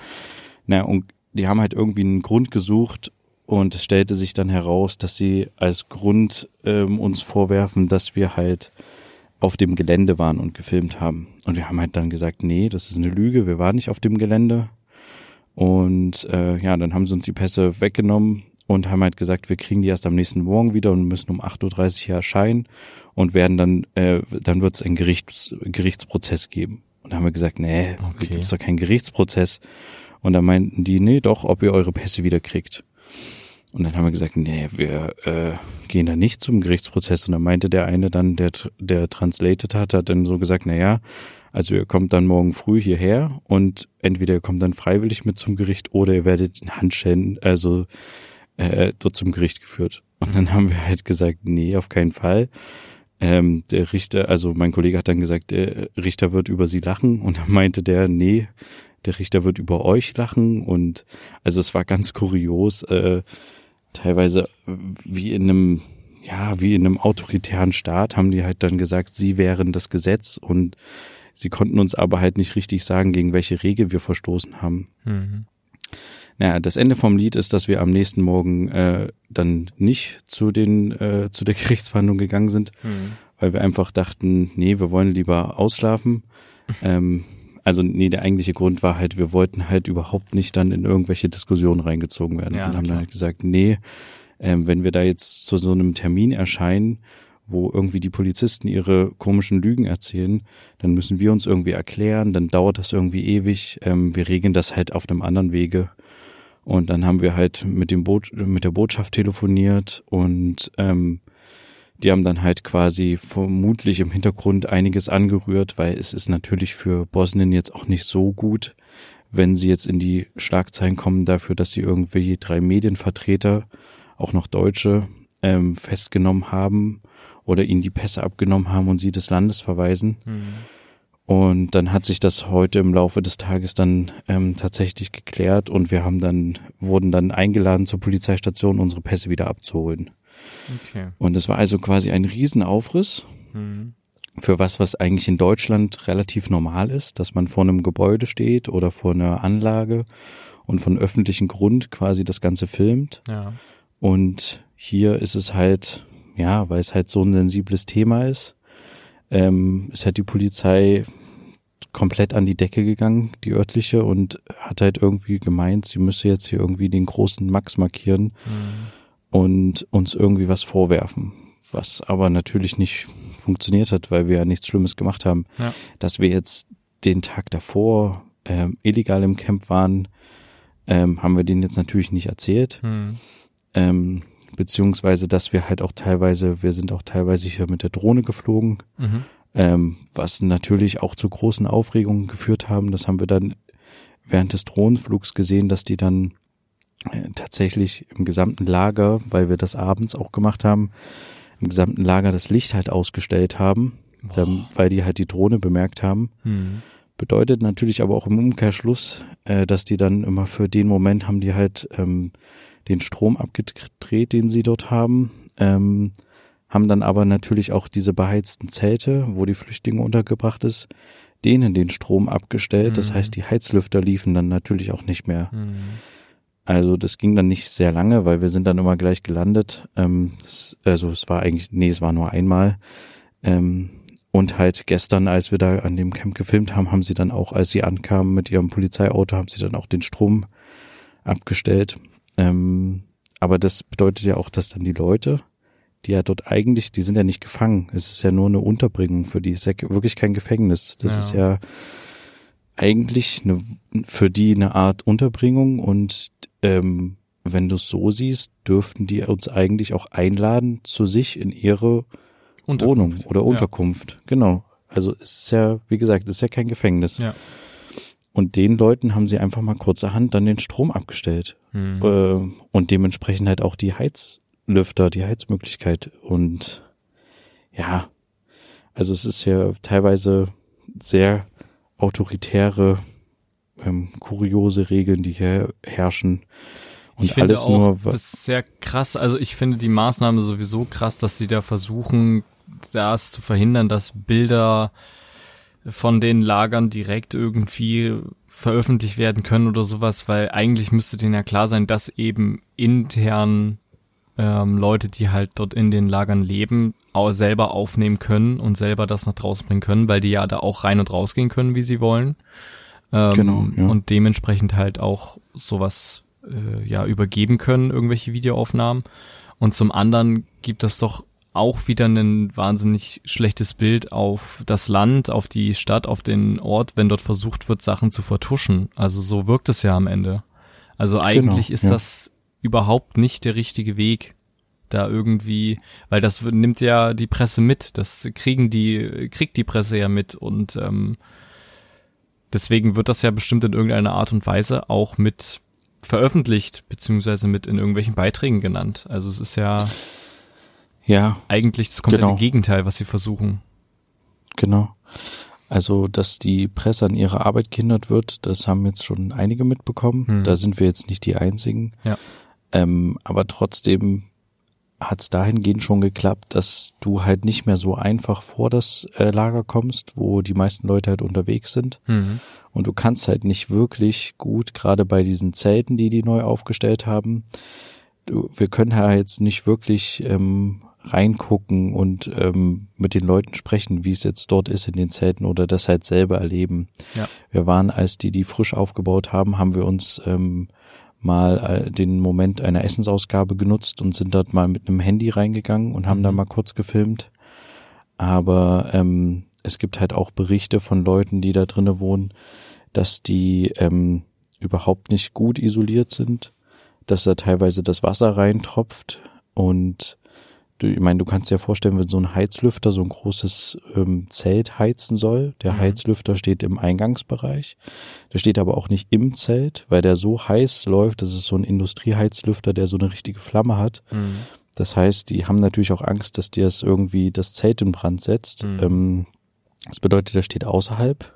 na, und die haben halt irgendwie einen Grund gesucht und es stellte sich dann heraus, dass sie als Grund ähm, uns vorwerfen, dass wir halt auf dem Gelände waren und gefilmt haben. Und wir haben halt dann gesagt, nee, das ist eine Lüge, wir waren nicht auf dem Gelände. Und äh, ja, dann haben sie uns die Pässe weggenommen und haben halt gesagt, wir kriegen die erst am nächsten Morgen wieder und müssen um 8.30 Uhr hier erscheinen und werden dann, äh, dann wird es einen Gerichts, Gerichtsprozess geben. Und da haben wir gesagt, nee, okay. gibt es doch keinen Gerichtsprozess. Und dann meinten die, nee, doch, ob ihr eure Pässe wieder kriegt. Und dann haben wir gesagt, nee, wir äh, gehen da nicht zum Gerichtsprozess. Und dann meinte der eine dann, der, der translated hat, hat dann so gesagt, na ja, Also ihr kommt dann morgen früh hierher und entweder ihr kommt dann freiwillig mit zum Gericht oder ihr werdet in Handschellen, also äh, dort zum Gericht geführt. Und dann haben wir halt gesagt, nee, auf keinen Fall. Ähm, der Richter, also mein Kollege hat dann gesagt, der Richter wird über sie lachen und dann meinte der, nee, der Richter wird über euch lachen und also es war ganz kurios, äh, teilweise wie in einem, ja, wie in einem autoritären Staat haben die halt dann gesagt, sie wären das Gesetz und sie konnten uns aber halt nicht richtig sagen, gegen welche Regel wir verstoßen haben. Mhm. Naja, das Ende vom Lied ist, dass wir am nächsten Morgen äh, dann nicht zu den äh, zu der (laughs) Gerichtsverhandlung gegangen sind, mhm. weil wir einfach dachten, nee, wir wollen lieber ausschlafen. (laughs) ähm, also nee, der eigentliche Grund war halt, wir wollten halt überhaupt nicht dann in irgendwelche Diskussionen reingezogen werden ja, und haben klar. dann halt gesagt, nee, ähm, wenn wir da jetzt zu so einem Termin erscheinen, wo irgendwie die Polizisten ihre komischen Lügen erzählen, dann müssen wir uns irgendwie erklären, dann dauert das irgendwie ewig. Ähm, wir regeln das halt auf einem anderen Wege. Und dann haben wir halt mit dem Boot, mit der Botschaft telefoniert und ähm, die haben dann halt quasi vermutlich im Hintergrund einiges angerührt, weil es ist natürlich für Bosnien jetzt auch nicht so gut, wenn sie jetzt in die Schlagzeilen kommen dafür, dass sie irgendwie drei Medienvertreter, auch noch Deutsche, ähm, festgenommen haben oder ihnen die Pässe abgenommen haben und sie des Landes verweisen. Mhm. Und dann hat sich das heute im Laufe des Tages dann ähm, tatsächlich geklärt und wir haben dann, wurden dann eingeladen zur Polizeistation, unsere Pässe wieder abzuholen. Okay. Und es war also quasi ein Riesenaufriss mhm. für was, was eigentlich in Deutschland relativ normal ist, dass man vor einem Gebäude steht oder vor einer Anlage und von öffentlichem Grund quasi das Ganze filmt. Ja. Und hier ist es halt, ja, weil es halt so ein sensibles Thema ist, ähm, ist halt die Polizei komplett an die Decke gegangen, die örtliche, und hat halt irgendwie gemeint, sie müsse jetzt hier irgendwie den großen Max markieren mhm. Und uns irgendwie was vorwerfen. Was aber natürlich nicht funktioniert hat, weil wir ja nichts Schlimmes gemacht haben. Ja. Dass wir jetzt den Tag davor ähm, illegal im Camp waren, ähm, haben wir denen jetzt natürlich nicht erzählt. Mhm. Ähm, beziehungsweise, dass wir halt auch teilweise, wir sind auch teilweise hier mit der Drohne geflogen. Mhm ähm, was natürlich auch zu großen Aufregungen geführt haben. Das haben wir dann während des Drohnenflugs gesehen, dass die dann tatsächlich im gesamten Lager, weil wir das abends auch gemacht haben, im gesamten Lager das Licht halt ausgestellt haben, dann, weil die halt die Drohne bemerkt haben. Hm. Bedeutet natürlich aber auch im Umkehrschluss, äh, dass die dann immer für den Moment haben die halt ähm, den Strom abgedreht, den sie dort haben. Ähm, haben dann aber natürlich auch diese beheizten Zelte, wo die Flüchtlinge untergebracht ist, denen den Strom abgestellt. Mhm. Das heißt, die Heizlüfter liefen dann natürlich auch nicht mehr. Mhm. Also das ging dann nicht sehr lange, weil wir sind dann immer gleich gelandet. Ähm, das, also es war eigentlich, nee, es war nur einmal. Ähm, und halt gestern, als wir da an dem Camp gefilmt haben, haben sie dann auch, als sie ankamen mit ihrem Polizeiauto, haben sie dann auch den Strom abgestellt. Ähm, aber das bedeutet ja auch, dass dann die Leute, die ja dort eigentlich, die sind ja nicht gefangen. Es ist ja nur eine Unterbringung für die. Es ist ja wirklich kein Gefängnis. Das ja. ist ja eigentlich eine, für die eine Art Unterbringung und ähm, wenn du es so siehst, dürften die uns eigentlich auch einladen zu sich in ihre Wohnung oder Unterkunft. Ja. Genau. Also es ist ja, wie gesagt, es ist ja kein Gefängnis. Ja. Und den Leuten haben sie einfach mal kurzerhand dann den Strom abgestellt. Mhm. Äh, und dementsprechend halt auch die Heiz, Lüfter, die Heizmöglichkeit und ja, also es ist ja teilweise sehr autoritäre, ähm, kuriose Regeln, die hier herrschen. Und ich finde alles auch, nur, das ist sehr krass. Also ich finde die Maßnahme sowieso krass, dass sie da versuchen, das zu verhindern, dass Bilder von den Lagern direkt irgendwie veröffentlicht werden können oder sowas, weil eigentlich müsste denen ja klar sein, dass eben intern ähm, Leute, die halt dort in den Lagern leben, auch selber aufnehmen können und selber das nach draußen bringen können, weil die ja da auch rein und rausgehen können, wie sie wollen. Ähm, genau. Ja. Und dementsprechend halt auch sowas äh, ja übergeben können, irgendwelche Videoaufnahmen. Und zum anderen gibt es doch auch wieder ein wahnsinnig schlechtes Bild auf das Land, auf die Stadt, auf den Ort, wenn dort versucht wird, Sachen zu vertuschen. Also so wirkt es ja am Ende. Also eigentlich genau, ist ja. das überhaupt nicht der richtige Weg da irgendwie, weil das nimmt ja die Presse mit, das kriegen die, kriegt die Presse ja mit und ähm, deswegen wird das ja bestimmt in irgendeiner Art und Weise auch mit veröffentlicht, beziehungsweise mit in irgendwelchen Beiträgen genannt. Also es ist ja, ja eigentlich das komplette genau. Gegenteil, was sie versuchen. Genau. Also, dass die Presse an ihrer Arbeit gehindert wird, das haben jetzt schon einige mitbekommen. Hm. Da sind wir jetzt nicht die einzigen. Ja. Ähm, aber trotzdem hat es dahingehend schon geklappt, dass du halt nicht mehr so einfach vor das äh, Lager kommst, wo die meisten Leute halt unterwegs sind. Mhm. Und du kannst halt nicht wirklich gut, gerade bei diesen Zelten, die die neu aufgestellt haben, du, wir können ja jetzt nicht wirklich ähm, reingucken und ähm, mit den Leuten sprechen, wie es jetzt dort ist in den Zelten oder das halt selber erleben. Ja. Wir waren, als die die frisch aufgebaut haben, haben wir uns ähm, mal äh, den Moment einer Essensausgabe genutzt und sind dort mal mit einem Handy reingegangen und haben mhm. da mal kurz gefilmt. Aber ähm, es gibt halt auch Berichte von Leuten, die da drinnen wohnen, dass die ähm, überhaupt nicht gut isoliert sind, dass da teilweise das Wasser reintropft und ich meine, du kannst dir vorstellen, wenn so ein Heizlüfter so ein großes ähm, Zelt heizen soll, der mhm. Heizlüfter steht im Eingangsbereich, der steht aber auch nicht im Zelt, weil der so heiß läuft, das ist so ein Industrieheizlüfter, der so eine richtige Flamme hat. Mhm. Das heißt, die haben natürlich auch Angst, dass dir es irgendwie das Zelt in Brand setzt. Mhm. Ähm, das bedeutet, der steht außerhalb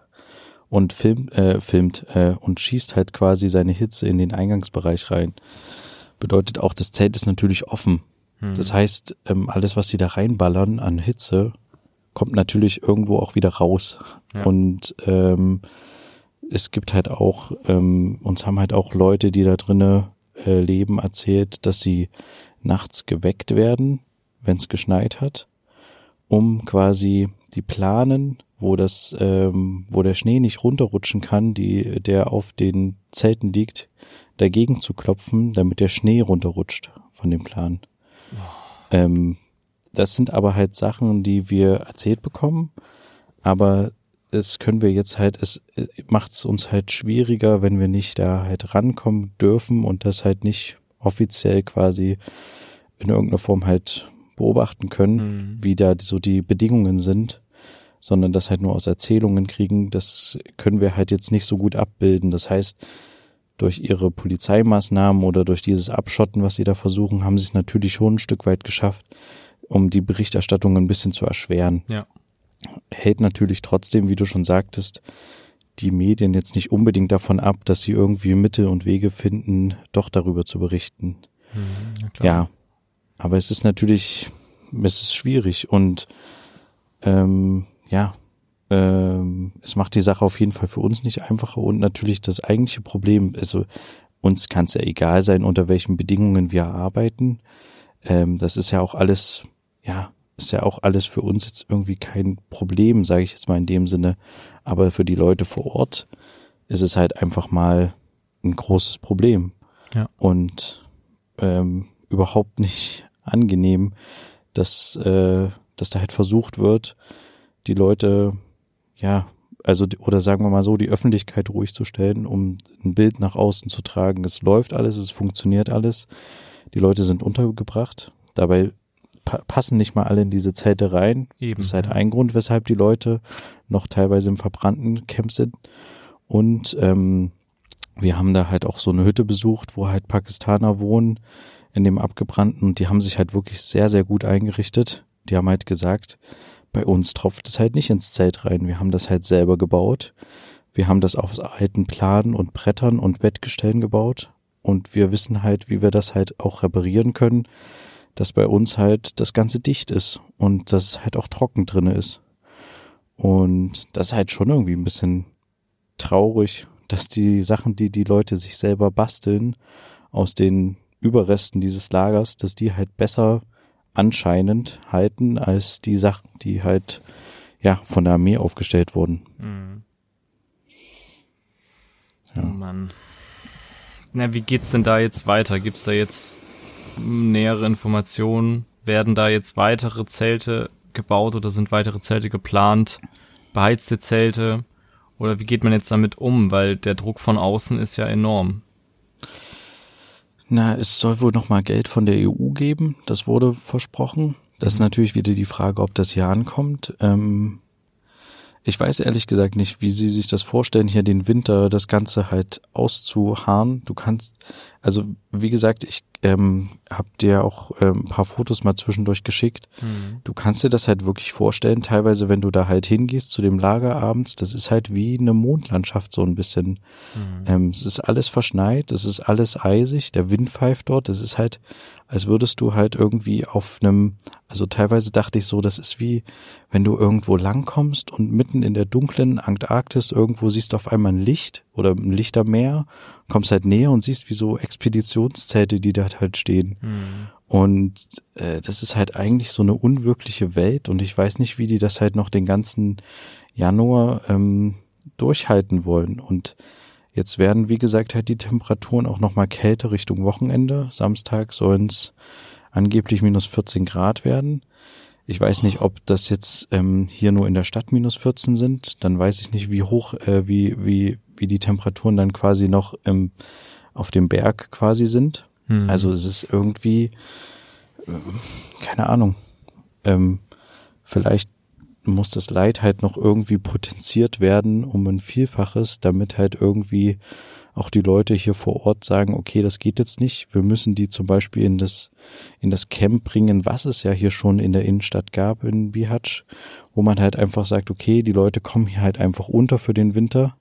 und filmt, äh, filmt äh, und schießt halt quasi seine Hitze in den Eingangsbereich rein. Bedeutet auch, das Zelt ist natürlich offen. Hm. Das heißt, ähm, alles, was sie da reinballern an Hitze, kommt natürlich irgendwo auch wieder raus. Ja. Und ähm, es gibt halt auch, ähm, uns haben halt auch Leute, die da drinnen äh, leben, erzählt, dass sie nachts geweckt werden, wenn es geschneit hat, um quasi die Planen, wo das, ähm, wo der Schnee nicht runterrutschen kann, die, der auf den Zelten liegt, dagegen zu klopfen, damit der Schnee runterrutscht von dem Plan. Ähm, das sind aber halt Sachen, die wir erzählt bekommen, aber es können wir jetzt halt, es äh, macht es uns halt schwieriger, wenn wir nicht da halt rankommen dürfen und das halt nicht offiziell quasi in irgendeiner Form halt beobachten können, mhm. wie da so die Bedingungen sind, sondern das halt nur aus Erzählungen kriegen, das können wir halt jetzt nicht so gut abbilden. Das heißt, durch ihre Polizeimaßnahmen oder durch dieses Abschotten, was sie da versuchen, haben sie es natürlich schon ein Stück weit geschafft, um die Berichterstattung ein bisschen zu erschweren. Ja. Hält natürlich trotzdem, wie du schon sagtest, die Medien jetzt nicht unbedingt davon ab, dass sie irgendwie Mittel und Wege finden, doch darüber zu berichten. Mhm, ja, aber es ist natürlich, es ist schwierig und ähm, ja, ähm, es macht die Sache auf jeden Fall für uns nicht einfacher und natürlich das eigentliche Problem, also uns kann es ja egal sein, unter welchen Bedingungen wir arbeiten. Ähm, das ist ja auch alles, ja, ist ja auch alles für uns jetzt irgendwie kein Problem, sage ich jetzt mal in dem Sinne. Aber für die Leute vor Ort ist es halt einfach mal ein großes Problem. Ja. Und ähm, überhaupt nicht angenehm, dass, äh, dass da halt versucht wird, die Leute ja, also oder sagen wir mal so, die Öffentlichkeit ruhig zu stellen, um ein Bild nach außen zu tragen. Es läuft alles, es funktioniert alles. Die Leute sind untergebracht. Dabei pa passen nicht mal alle in diese Zelte rein. Eben, das ist halt ein Grund, weshalb die Leute noch teilweise im verbrannten Camp sind. Und ähm, wir haben da halt auch so eine Hütte besucht, wo halt Pakistaner wohnen in dem abgebrannten und die haben sich halt wirklich sehr, sehr gut eingerichtet. Die haben halt gesagt, bei uns tropft es halt nicht ins Zelt rein. Wir haben das halt selber gebaut. Wir haben das auf alten Planen und Brettern und Bettgestellen gebaut. Und wir wissen halt, wie wir das halt auch reparieren können, dass bei uns halt das Ganze dicht ist und dass es halt auch trocken drinne ist. Und das ist halt schon irgendwie ein bisschen traurig, dass die Sachen, die die Leute sich selber basteln, aus den Überresten dieses Lagers, dass die halt besser anscheinend halten als die Sachen, die halt ja von der Armee aufgestellt wurden. Mhm. Ja. Oh Mann. Na, wie geht's denn da jetzt weiter? Gibt's da jetzt nähere Informationen? Werden da jetzt weitere Zelte gebaut oder sind weitere Zelte geplant? Beheizte Zelte? Oder wie geht man jetzt damit um? Weil der Druck von außen ist ja enorm. Na, es soll wohl nochmal Geld von der EU geben. Das wurde versprochen. Das ist mhm. natürlich wieder die Frage, ob das hier ankommt. Ähm, ich weiß ehrlich gesagt nicht, wie sie sich das vorstellen, hier den Winter das Ganze halt auszuharren. Du kannst, also wie gesagt, ich ähm, habe dir auch ähm, ein paar Fotos mal zwischendurch geschickt. Mhm. Du kannst dir das halt wirklich vorstellen, teilweise, wenn du da halt hingehst zu dem Lager abends, das ist halt wie eine Mondlandschaft so ein bisschen. Mhm. Ähm, es ist alles verschneit, es ist alles eisig, der Wind pfeift dort, es ist halt als würdest du halt irgendwie auf einem, also teilweise dachte ich so, das ist wie, wenn du irgendwo langkommst und mitten in der dunklen Antarktis irgendwo siehst auf einmal ein Licht oder ein Lichtermeer, kommst halt näher und siehst wie so Expeditionszelte, die da halt stehen. Mhm. Und äh, das ist halt eigentlich so eine unwirkliche Welt und ich weiß nicht, wie die das halt noch den ganzen Januar ähm, durchhalten wollen. Und Jetzt werden, wie gesagt, halt die Temperaturen auch nochmal kälter Richtung Wochenende. Samstag sollen es angeblich minus 14 Grad werden. Ich weiß nicht, ob das jetzt ähm, hier nur in der Stadt minus 14 sind. Dann weiß ich nicht, wie hoch, äh, wie, wie, wie die Temperaturen dann quasi noch ähm, auf dem Berg quasi sind. Hm. Also es ist irgendwie, äh, keine Ahnung. Ähm, vielleicht muss das Leid halt noch irgendwie potenziert werden um ein Vielfaches, damit halt irgendwie auch die Leute hier vor Ort sagen, okay, das geht jetzt nicht. Wir müssen die zum Beispiel in das, in das Camp bringen, was es ja hier schon in der Innenstadt gab in Bihać, wo man halt einfach sagt, okay, die Leute kommen hier halt einfach unter für den Winter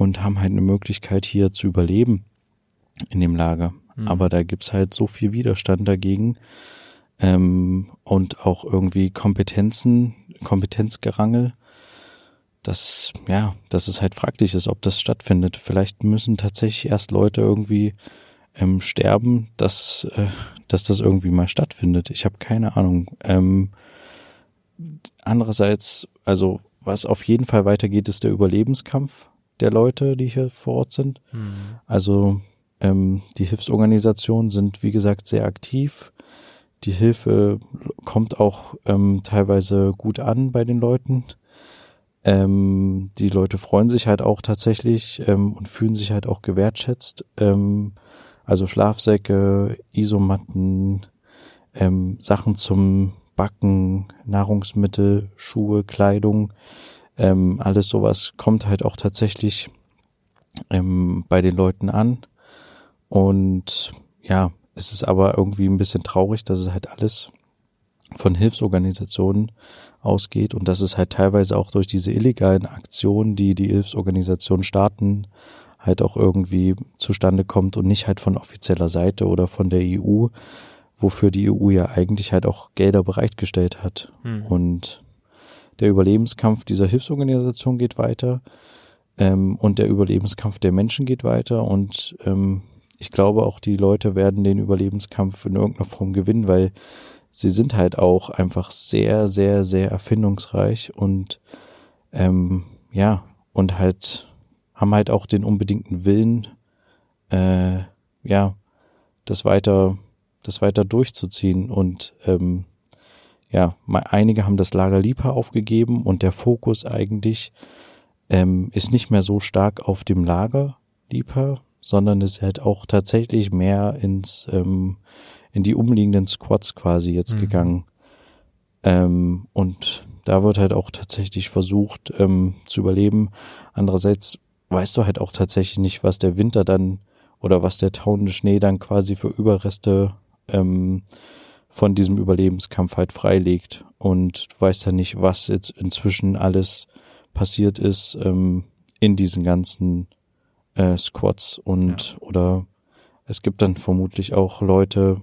und haben halt eine Möglichkeit hier zu überleben in dem Lager. Mhm. Aber da gibt's halt so viel Widerstand dagegen, ähm, und auch irgendwie Kompetenzen, Kompetenzgerangel, dass, ja, dass es halt fraglich ist, ob das stattfindet. Vielleicht müssen tatsächlich erst Leute irgendwie ähm, sterben, dass, äh, dass das irgendwie mal stattfindet. Ich habe keine Ahnung. Ähm, andererseits, also was auf jeden Fall weitergeht, ist der Überlebenskampf der Leute, die hier vor Ort sind. Mhm. Also ähm, die Hilfsorganisationen sind, wie gesagt, sehr aktiv. Die Hilfe kommt auch ähm, teilweise gut an bei den Leuten. Ähm, die Leute freuen sich halt auch tatsächlich ähm, und fühlen sich halt auch gewertschätzt. Ähm, also Schlafsäcke, Isomatten, ähm, Sachen zum Backen, Nahrungsmittel, Schuhe, Kleidung, ähm, alles sowas kommt halt auch tatsächlich ähm, bei den Leuten an. Und ja, es ist aber irgendwie ein bisschen traurig, dass es halt alles von Hilfsorganisationen ausgeht und dass es halt teilweise auch durch diese illegalen Aktionen, die die Hilfsorganisationen starten, halt auch irgendwie zustande kommt und nicht halt von offizieller Seite oder von der EU, wofür die EU ja eigentlich halt auch Gelder bereitgestellt hat. Hm. Und der Überlebenskampf dieser Hilfsorganisation geht weiter ähm, und der Überlebenskampf der Menschen geht weiter und ähm, ich glaube auch, die Leute werden den Überlebenskampf in irgendeiner Form gewinnen, weil sie sind halt auch einfach sehr, sehr, sehr erfindungsreich und ähm, ja, und halt haben halt auch den unbedingten Willen, äh, ja, das weiter, das weiter durchzuziehen. Und ähm, ja, einige haben das Lager Lipa aufgegeben und der Fokus eigentlich ähm, ist nicht mehr so stark auf dem Lager Lipa, sondern ist halt auch tatsächlich mehr ins ähm, in die umliegenden Squads quasi jetzt mhm. gegangen. Ähm, und da wird halt auch tatsächlich versucht ähm, zu überleben. Andererseits weißt du halt auch tatsächlich nicht, was der Winter dann oder was der tauende Schnee dann quasi für Überreste ähm, von diesem Überlebenskampf halt freilegt. Und du weißt ja nicht, was jetzt inzwischen alles passiert ist ähm, in diesen ganzen äh, Squads und ja. oder es gibt dann vermutlich auch Leute,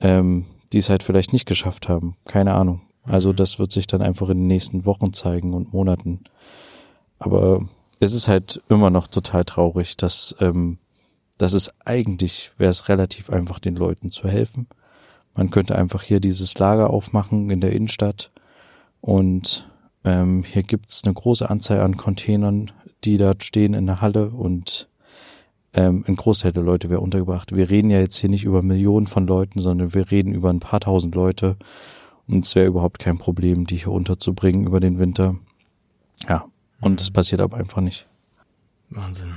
ähm, die es halt vielleicht nicht geschafft haben. Keine Ahnung. Also mhm. das wird sich dann einfach in den nächsten Wochen zeigen und Monaten. Aber es ist halt immer noch total traurig, dass, ähm, dass es eigentlich wäre es relativ einfach, den Leuten zu helfen. Man könnte einfach hier dieses Lager aufmachen in der Innenstadt und ähm, hier gibt's eine große Anzahl an Containern, die dort stehen in der Halle und ähm, ein Großteil der Leute wäre untergebracht. Wir reden ja jetzt hier nicht über Millionen von Leuten, sondern wir reden über ein paar tausend Leute und es wäre überhaupt kein Problem, die hier unterzubringen über den Winter. Ja, und es mhm. passiert aber einfach nicht. Wahnsinn.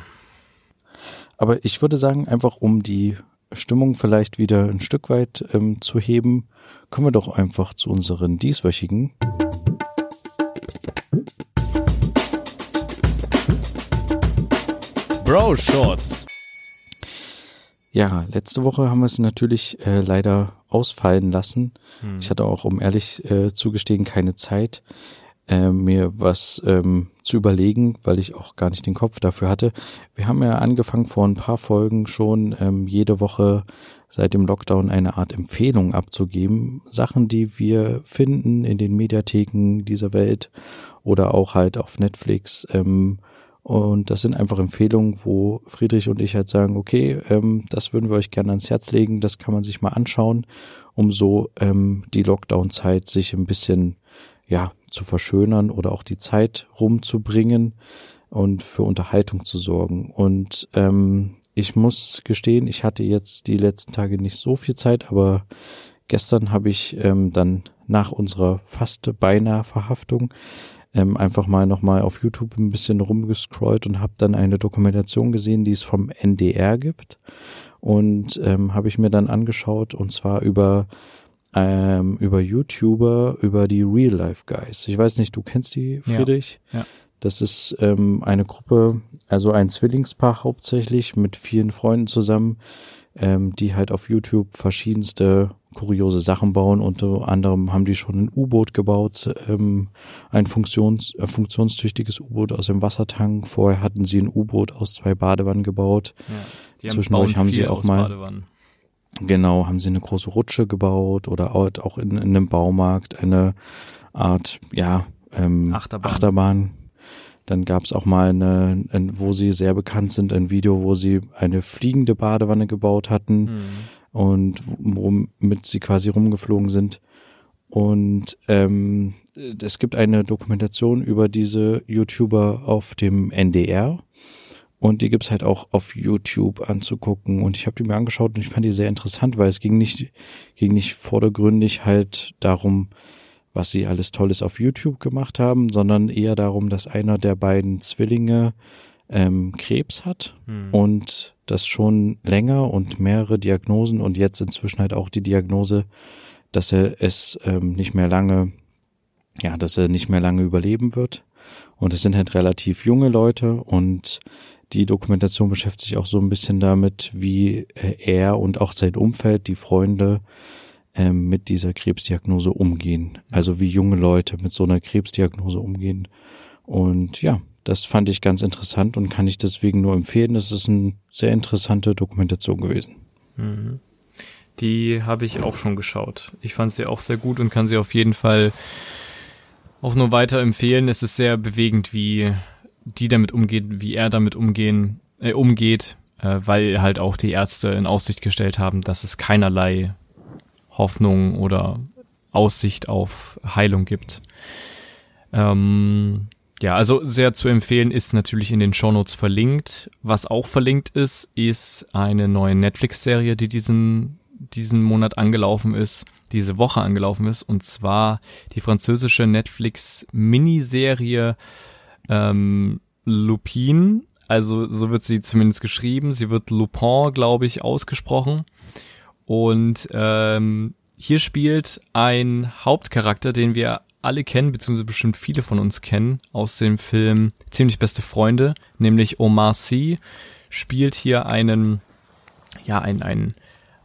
Aber ich würde sagen, einfach um die Stimmung vielleicht wieder ein Stück weit ähm, zu heben, kommen wir doch einfach zu unseren dieswöchigen Bro Shorts. Ja, letzte Woche haben wir es natürlich äh, leider ausfallen lassen. Hm. Ich hatte auch, um ehrlich äh, zugestehen, keine Zeit äh, mir was ähm, zu überlegen, weil ich auch gar nicht den Kopf dafür hatte. Wir haben ja angefangen vor ein paar Folgen schon ähm, jede Woche seit dem Lockdown eine Art Empfehlung abzugeben. Sachen, die wir finden in den Mediatheken dieser Welt oder auch halt auf Netflix. Ähm, und das sind einfach Empfehlungen, wo Friedrich und ich halt sagen, okay, ähm, das würden wir euch gerne ans Herz legen, das kann man sich mal anschauen, um so ähm, die Lockdown-Zeit sich ein bisschen ja zu verschönern oder auch die Zeit rumzubringen und für Unterhaltung zu sorgen. Und ähm, ich muss gestehen, ich hatte jetzt die letzten Tage nicht so viel Zeit, aber gestern habe ich ähm, dann nach unserer fast beinahe Verhaftung ähm, einfach mal nochmal auf YouTube ein bisschen rumgescrollt und habe dann eine Dokumentation gesehen, die es vom NDR gibt. Und ähm, habe ich mir dann angeschaut und zwar über ähm, über YouTuber, über die Real Life Guys. Ich weiß nicht, du kennst die, Friedrich? Ja. ja. Das ist ähm, eine Gruppe, also ein Zwillingspaar hauptsächlich mit vielen Freunden zusammen, ähm, die halt auf YouTube verschiedenste kuriose Sachen bauen. Unter anderem haben die schon ein U-Boot gebaut, ähm, ein funktions äh, funktionstüchtiges U-Boot aus dem Wassertank. Vorher hatten sie ein U-Boot aus zwei Badewannen gebaut. Ja, Zwischendurch haben sie auch mal Badewannen. Genau, haben sie eine große Rutsche gebaut oder auch in, in einem Baumarkt eine Art, ja, ähm, Achterbahn. Achterbahn. Dann gab es auch mal eine, ein, wo sie sehr bekannt sind, ein Video, wo sie eine fliegende Badewanne gebaut hatten. Mhm und womit sie quasi rumgeflogen sind. Und ähm, es gibt eine Dokumentation über diese YouTuber auf dem NDR. Und die gibt's halt auch auf YouTube anzugucken. Und ich habe die mir angeschaut und ich fand die sehr interessant, weil es ging nicht, ging nicht vordergründig halt darum, was sie alles Tolles auf YouTube gemacht haben, sondern eher darum, dass einer der beiden Zwillinge ähm, Krebs hat hm. und das schon länger und mehrere Diagnosen und jetzt inzwischen halt auch die Diagnose, dass er es ähm, nicht mehr lange, ja, dass er nicht mehr lange überleben wird. Und es sind halt relativ junge Leute und die Dokumentation beschäftigt sich auch so ein bisschen damit, wie äh, er und auch sein Umfeld, die Freunde, ähm, mit dieser Krebsdiagnose umgehen. Also wie junge Leute mit so einer Krebsdiagnose umgehen. Und ja, das fand ich ganz interessant und kann ich deswegen nur empfehlen. Das ist eine sehr interessante Dokumentation gewesen. Mhm. Die habe ich auch schon geschaut. Ich fand sie auch sehr gut und kann sie auf jeden Fall auch nur weiter empfehlen. Es ist sehr bewegend, wie die damit umgeht, wie er damit umgehen, äh, umgeht, äh, weil halt auch die Ärzte in Aussicht gestellt haben, dass es keinerlei Hoffnung oder Aussicht auf Heilung gibt. Ähm, ja, also sehr zu empfehlen ist natürlich in den Shownotes verlinkt. Was auch verlinkt ist, ist eine neue Netflix-Serie, die diesen, diesen Monat angelaufen ist, diese Woche angelaufen ist, und zwar die französische Netflix-Miniserie ähm, Lupin. Also so wird sie zumindest geschrieben. Sie wird Lupin, glaube ich, ausgesprochen. Und ähm, hier spielt ein Hauptcharakter, den wir alle kennen, beziehungsweise bestimmt viele von uns kennen, aus dem Film Ziemlich beste Freunde, nämlich Omar Sy spielt hier einen, ja, ein, ein,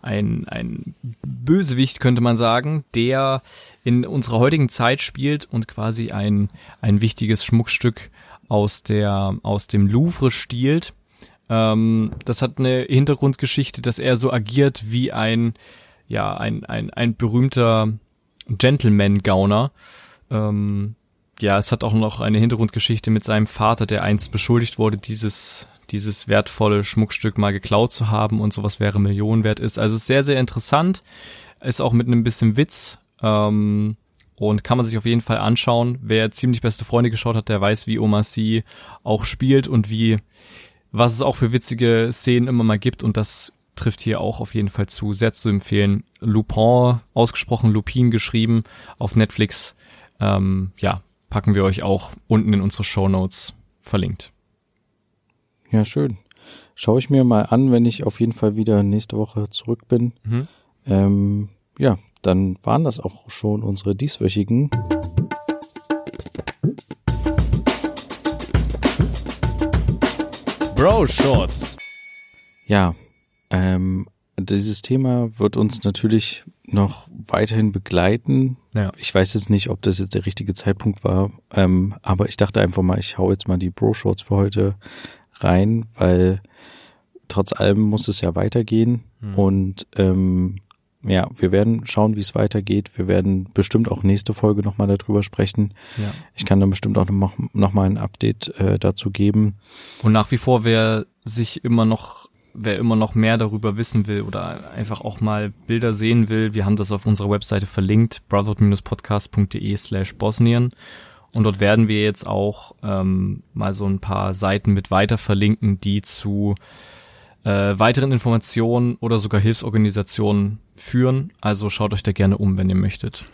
ein, ein Bösewicht, könnte man sagen, der in unserer heutigen Zeit spielt und quasi ein, ein wichtiges Schmuckstück aus der, aus dem Louvre stiehlt. Ähm, das hat eine Hintergrundgeschichte, dass er so agiert wie ein, ja, ein, ein, ein berühmter Gentleman-Gauner ähm, ja, es hat auch noch eine Hintergrundgeschichte mit seinem Vater, der einst beschuldigt wurde, dieses dieses wertvolle Schmuckstück mal geklaut zu haben und sowas wäre Millionen wert ist. Also sehr, sehr interessant. Ist auch mit einem bisschen Witz. Ähm, und kann man sich auf jeden Fall anschauen. Wer ziemlich beste Freunde geschaut hat, der weiß, wie Oma C auch spielt und wie, was es auch für witzige Szenen immer mal gibt. Und das trifft hier auch auf jeden Fall zu. Sehr zu empfehlen. Lupin, ausgesprochen Lupin geschrieben, auf Netflix ähm, ja, packen wir euch auch unten in unsere Show Notes verlinkt. Ja, schön. Schaue ich mir mal an, wenn ich auf jeden Fall wieder nächste Woche zurück bin. Mhm. Ähm, ja, dann waren das auch schon unsere dieswöchigen. Bro Shorts. Ja, ähm, dieses Thema wird uns natürlich noch weiterhin begleiten. Ja. Ich weiß jetzt nicht, ob das jetzt der richtige Zeitpunkt war, ähm, aber ich dachte einfach mal, ich hau jetzt mal die Bro Shorts für heute rein, weil trotz allem muss es ja weitergehen Hm. und ähm, ja, wir werden schauen, wie es weitergeht. Wir werden bestimmt auch nächste Folge nochmal darüber sprechen. Ja. Ich kann dann bestimmt auch noch, noch mal ein Update äh, dazu geben. Und nach wie vor, wer sich immer noch, wer immer noch mehr darüber wissen will oder einfach auch mal Bilder sehen will, wir haben das auf unserer Webseite verlinkt, brotherhood-podcast.de slash Bosnien. Und dort werden wir jetzt auch ähm, mal so ein paar Seiten mit weiter verlinken, die zu äh, weiteren Informationen oder sogar Hilfsorganisationen führen. Also schaut euch da gerne um, wenn ihr möchtet.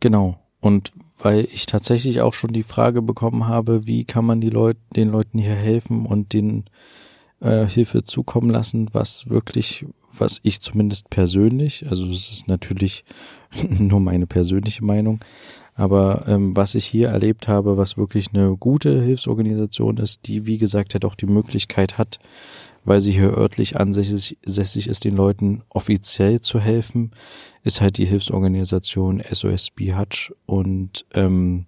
Genau. Und weil ich tatsächlich auch schon die Frage bekommen habe, wie kann man die Leute, den Leuten hier helfen und den äh, Hilfe zukommen lassen, was wirklich, was ich zumindest persönlich, also es ist natürlich (laughs) nur meine persönliche Meinung, aber ähm, was ich hier erlebt habe, was wirklich eine gute Hilfsorganisation ist, die wie gesagt halt auch die Möglichkeit hat, weil sie hier örtlich ansässig sässig ist, den Leuten offiziell zu helfen, ist halt die Hilfsorganisation SOS Bihatch und ähm,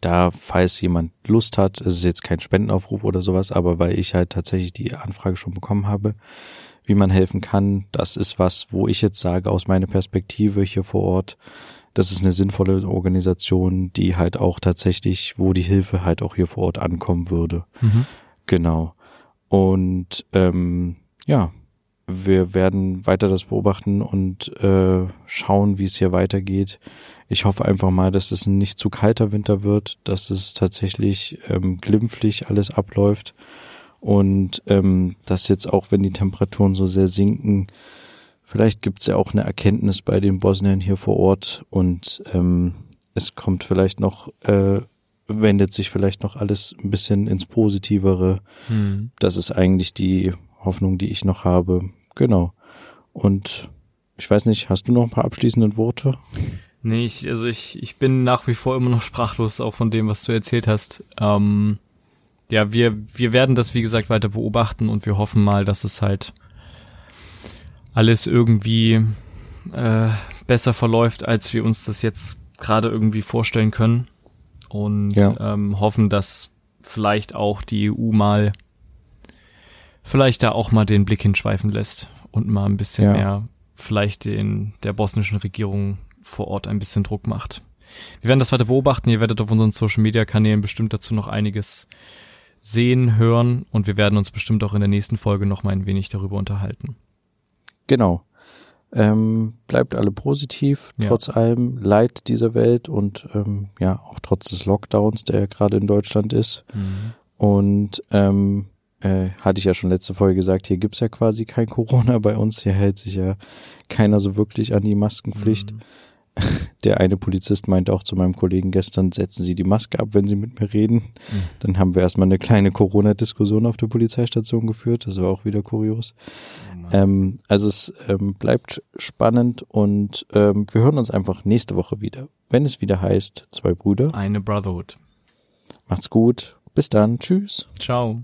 da, falls jemand Lust hat, es ist jetzt kein Spendenaufruf oder sowas, aber weil ich halt tatsächlich die Anfrage schon bekommen habe, wie man helfen kann, das ist was, wo ich jetzt sage, aus meiner Perspektive hier vor Ort, das ist eine sinnvolle Organisation, die halt auch tatsächlich, wo die Hilfe halt auch hier vor Ort ankommen würde. Mhm. Genau. Und ähm, ja, wir werden weiter das beobachten und äh, schauen, wie es hier weitergeht. Ich hoffe einfach mal, dass es ein nicht zu kalter Winter wird, dass es tatsächlich ähm, glimpflich alles abläuft und ähm, dass jetzt auch, wenn die Temperaturen so sehr sinken, vielleicht gibt es ja auch eine Erkenntnis bei den Bosniern hier vor Ort und ähm, es kommt vielleicht noch, äh, wendet sich vielleicht noch alles ein bisschen ins Positivere. Hm. Das ist eigentlich die Hoffnung, die ich noch habe. Genau. Und ich weiß nicht, hast du noch ein paar abschließende Worte? Nee, ich, also ich, ich bin nach wie vor immer noch sprachlos, auch von dem, was du erzählt hast. Ähm, ja, wir, wir werden das, wie gesagt, weiter beobachten und wir hoffen mal, dass es halt alles irgendwie äh, besser verläuft, als wir uns das jetzt gerade irgendwie vorstellen können. Und Ja. ähm, hoffen, dass vielleicht auch die EU mal vielleicht da auch mal den Blick hinschweifen lässt und mal ein bisschen Ja. mehr vielleicht den der bosnischen Regierung vor Ort ein bisschen Druck macht. Wir werden das weiter beobachten. Ihr werdet auf unseren Social Media Kanälen bestimmt dazu noch einiges sehen, hören und wir werden uns bestimmt auch in der nächsten Folge noch mal ein wenig darüber unterhalten. Genau. Ähm, bleibt alle positiv, Ja. trotz allem Leid dieser Welt und ähm, ja, auch trotz des Lockdowns, der gerade in Deutschland ist. Und ähm, äh, hatte ich ja schon letzte Folge gesagt, hier gibt's ja quasi kein Corona bei uns. Hier hält sich ja keiner so wirklich an die Maskenpflicht. Mhm. (laughs) Der eine Polizist meinte auch zu meinem Kollegen gestern, setzen Sie die Maske ab, wenn Sie mit mir reden. Mhm. Dann haben wir erstmal eine kleine Corona-Diskussion auf der Polizeistation geführt. Das war auch wieder kurios. Ähm, also es ähm, bleibt spannend und ähm, wir hören uns einfach nächste Woche wieder, wenn es wieder heißt, zwei Brüder. Eine Brotherhood. Macht's gut. Bis dann. Tschüss. Ciao.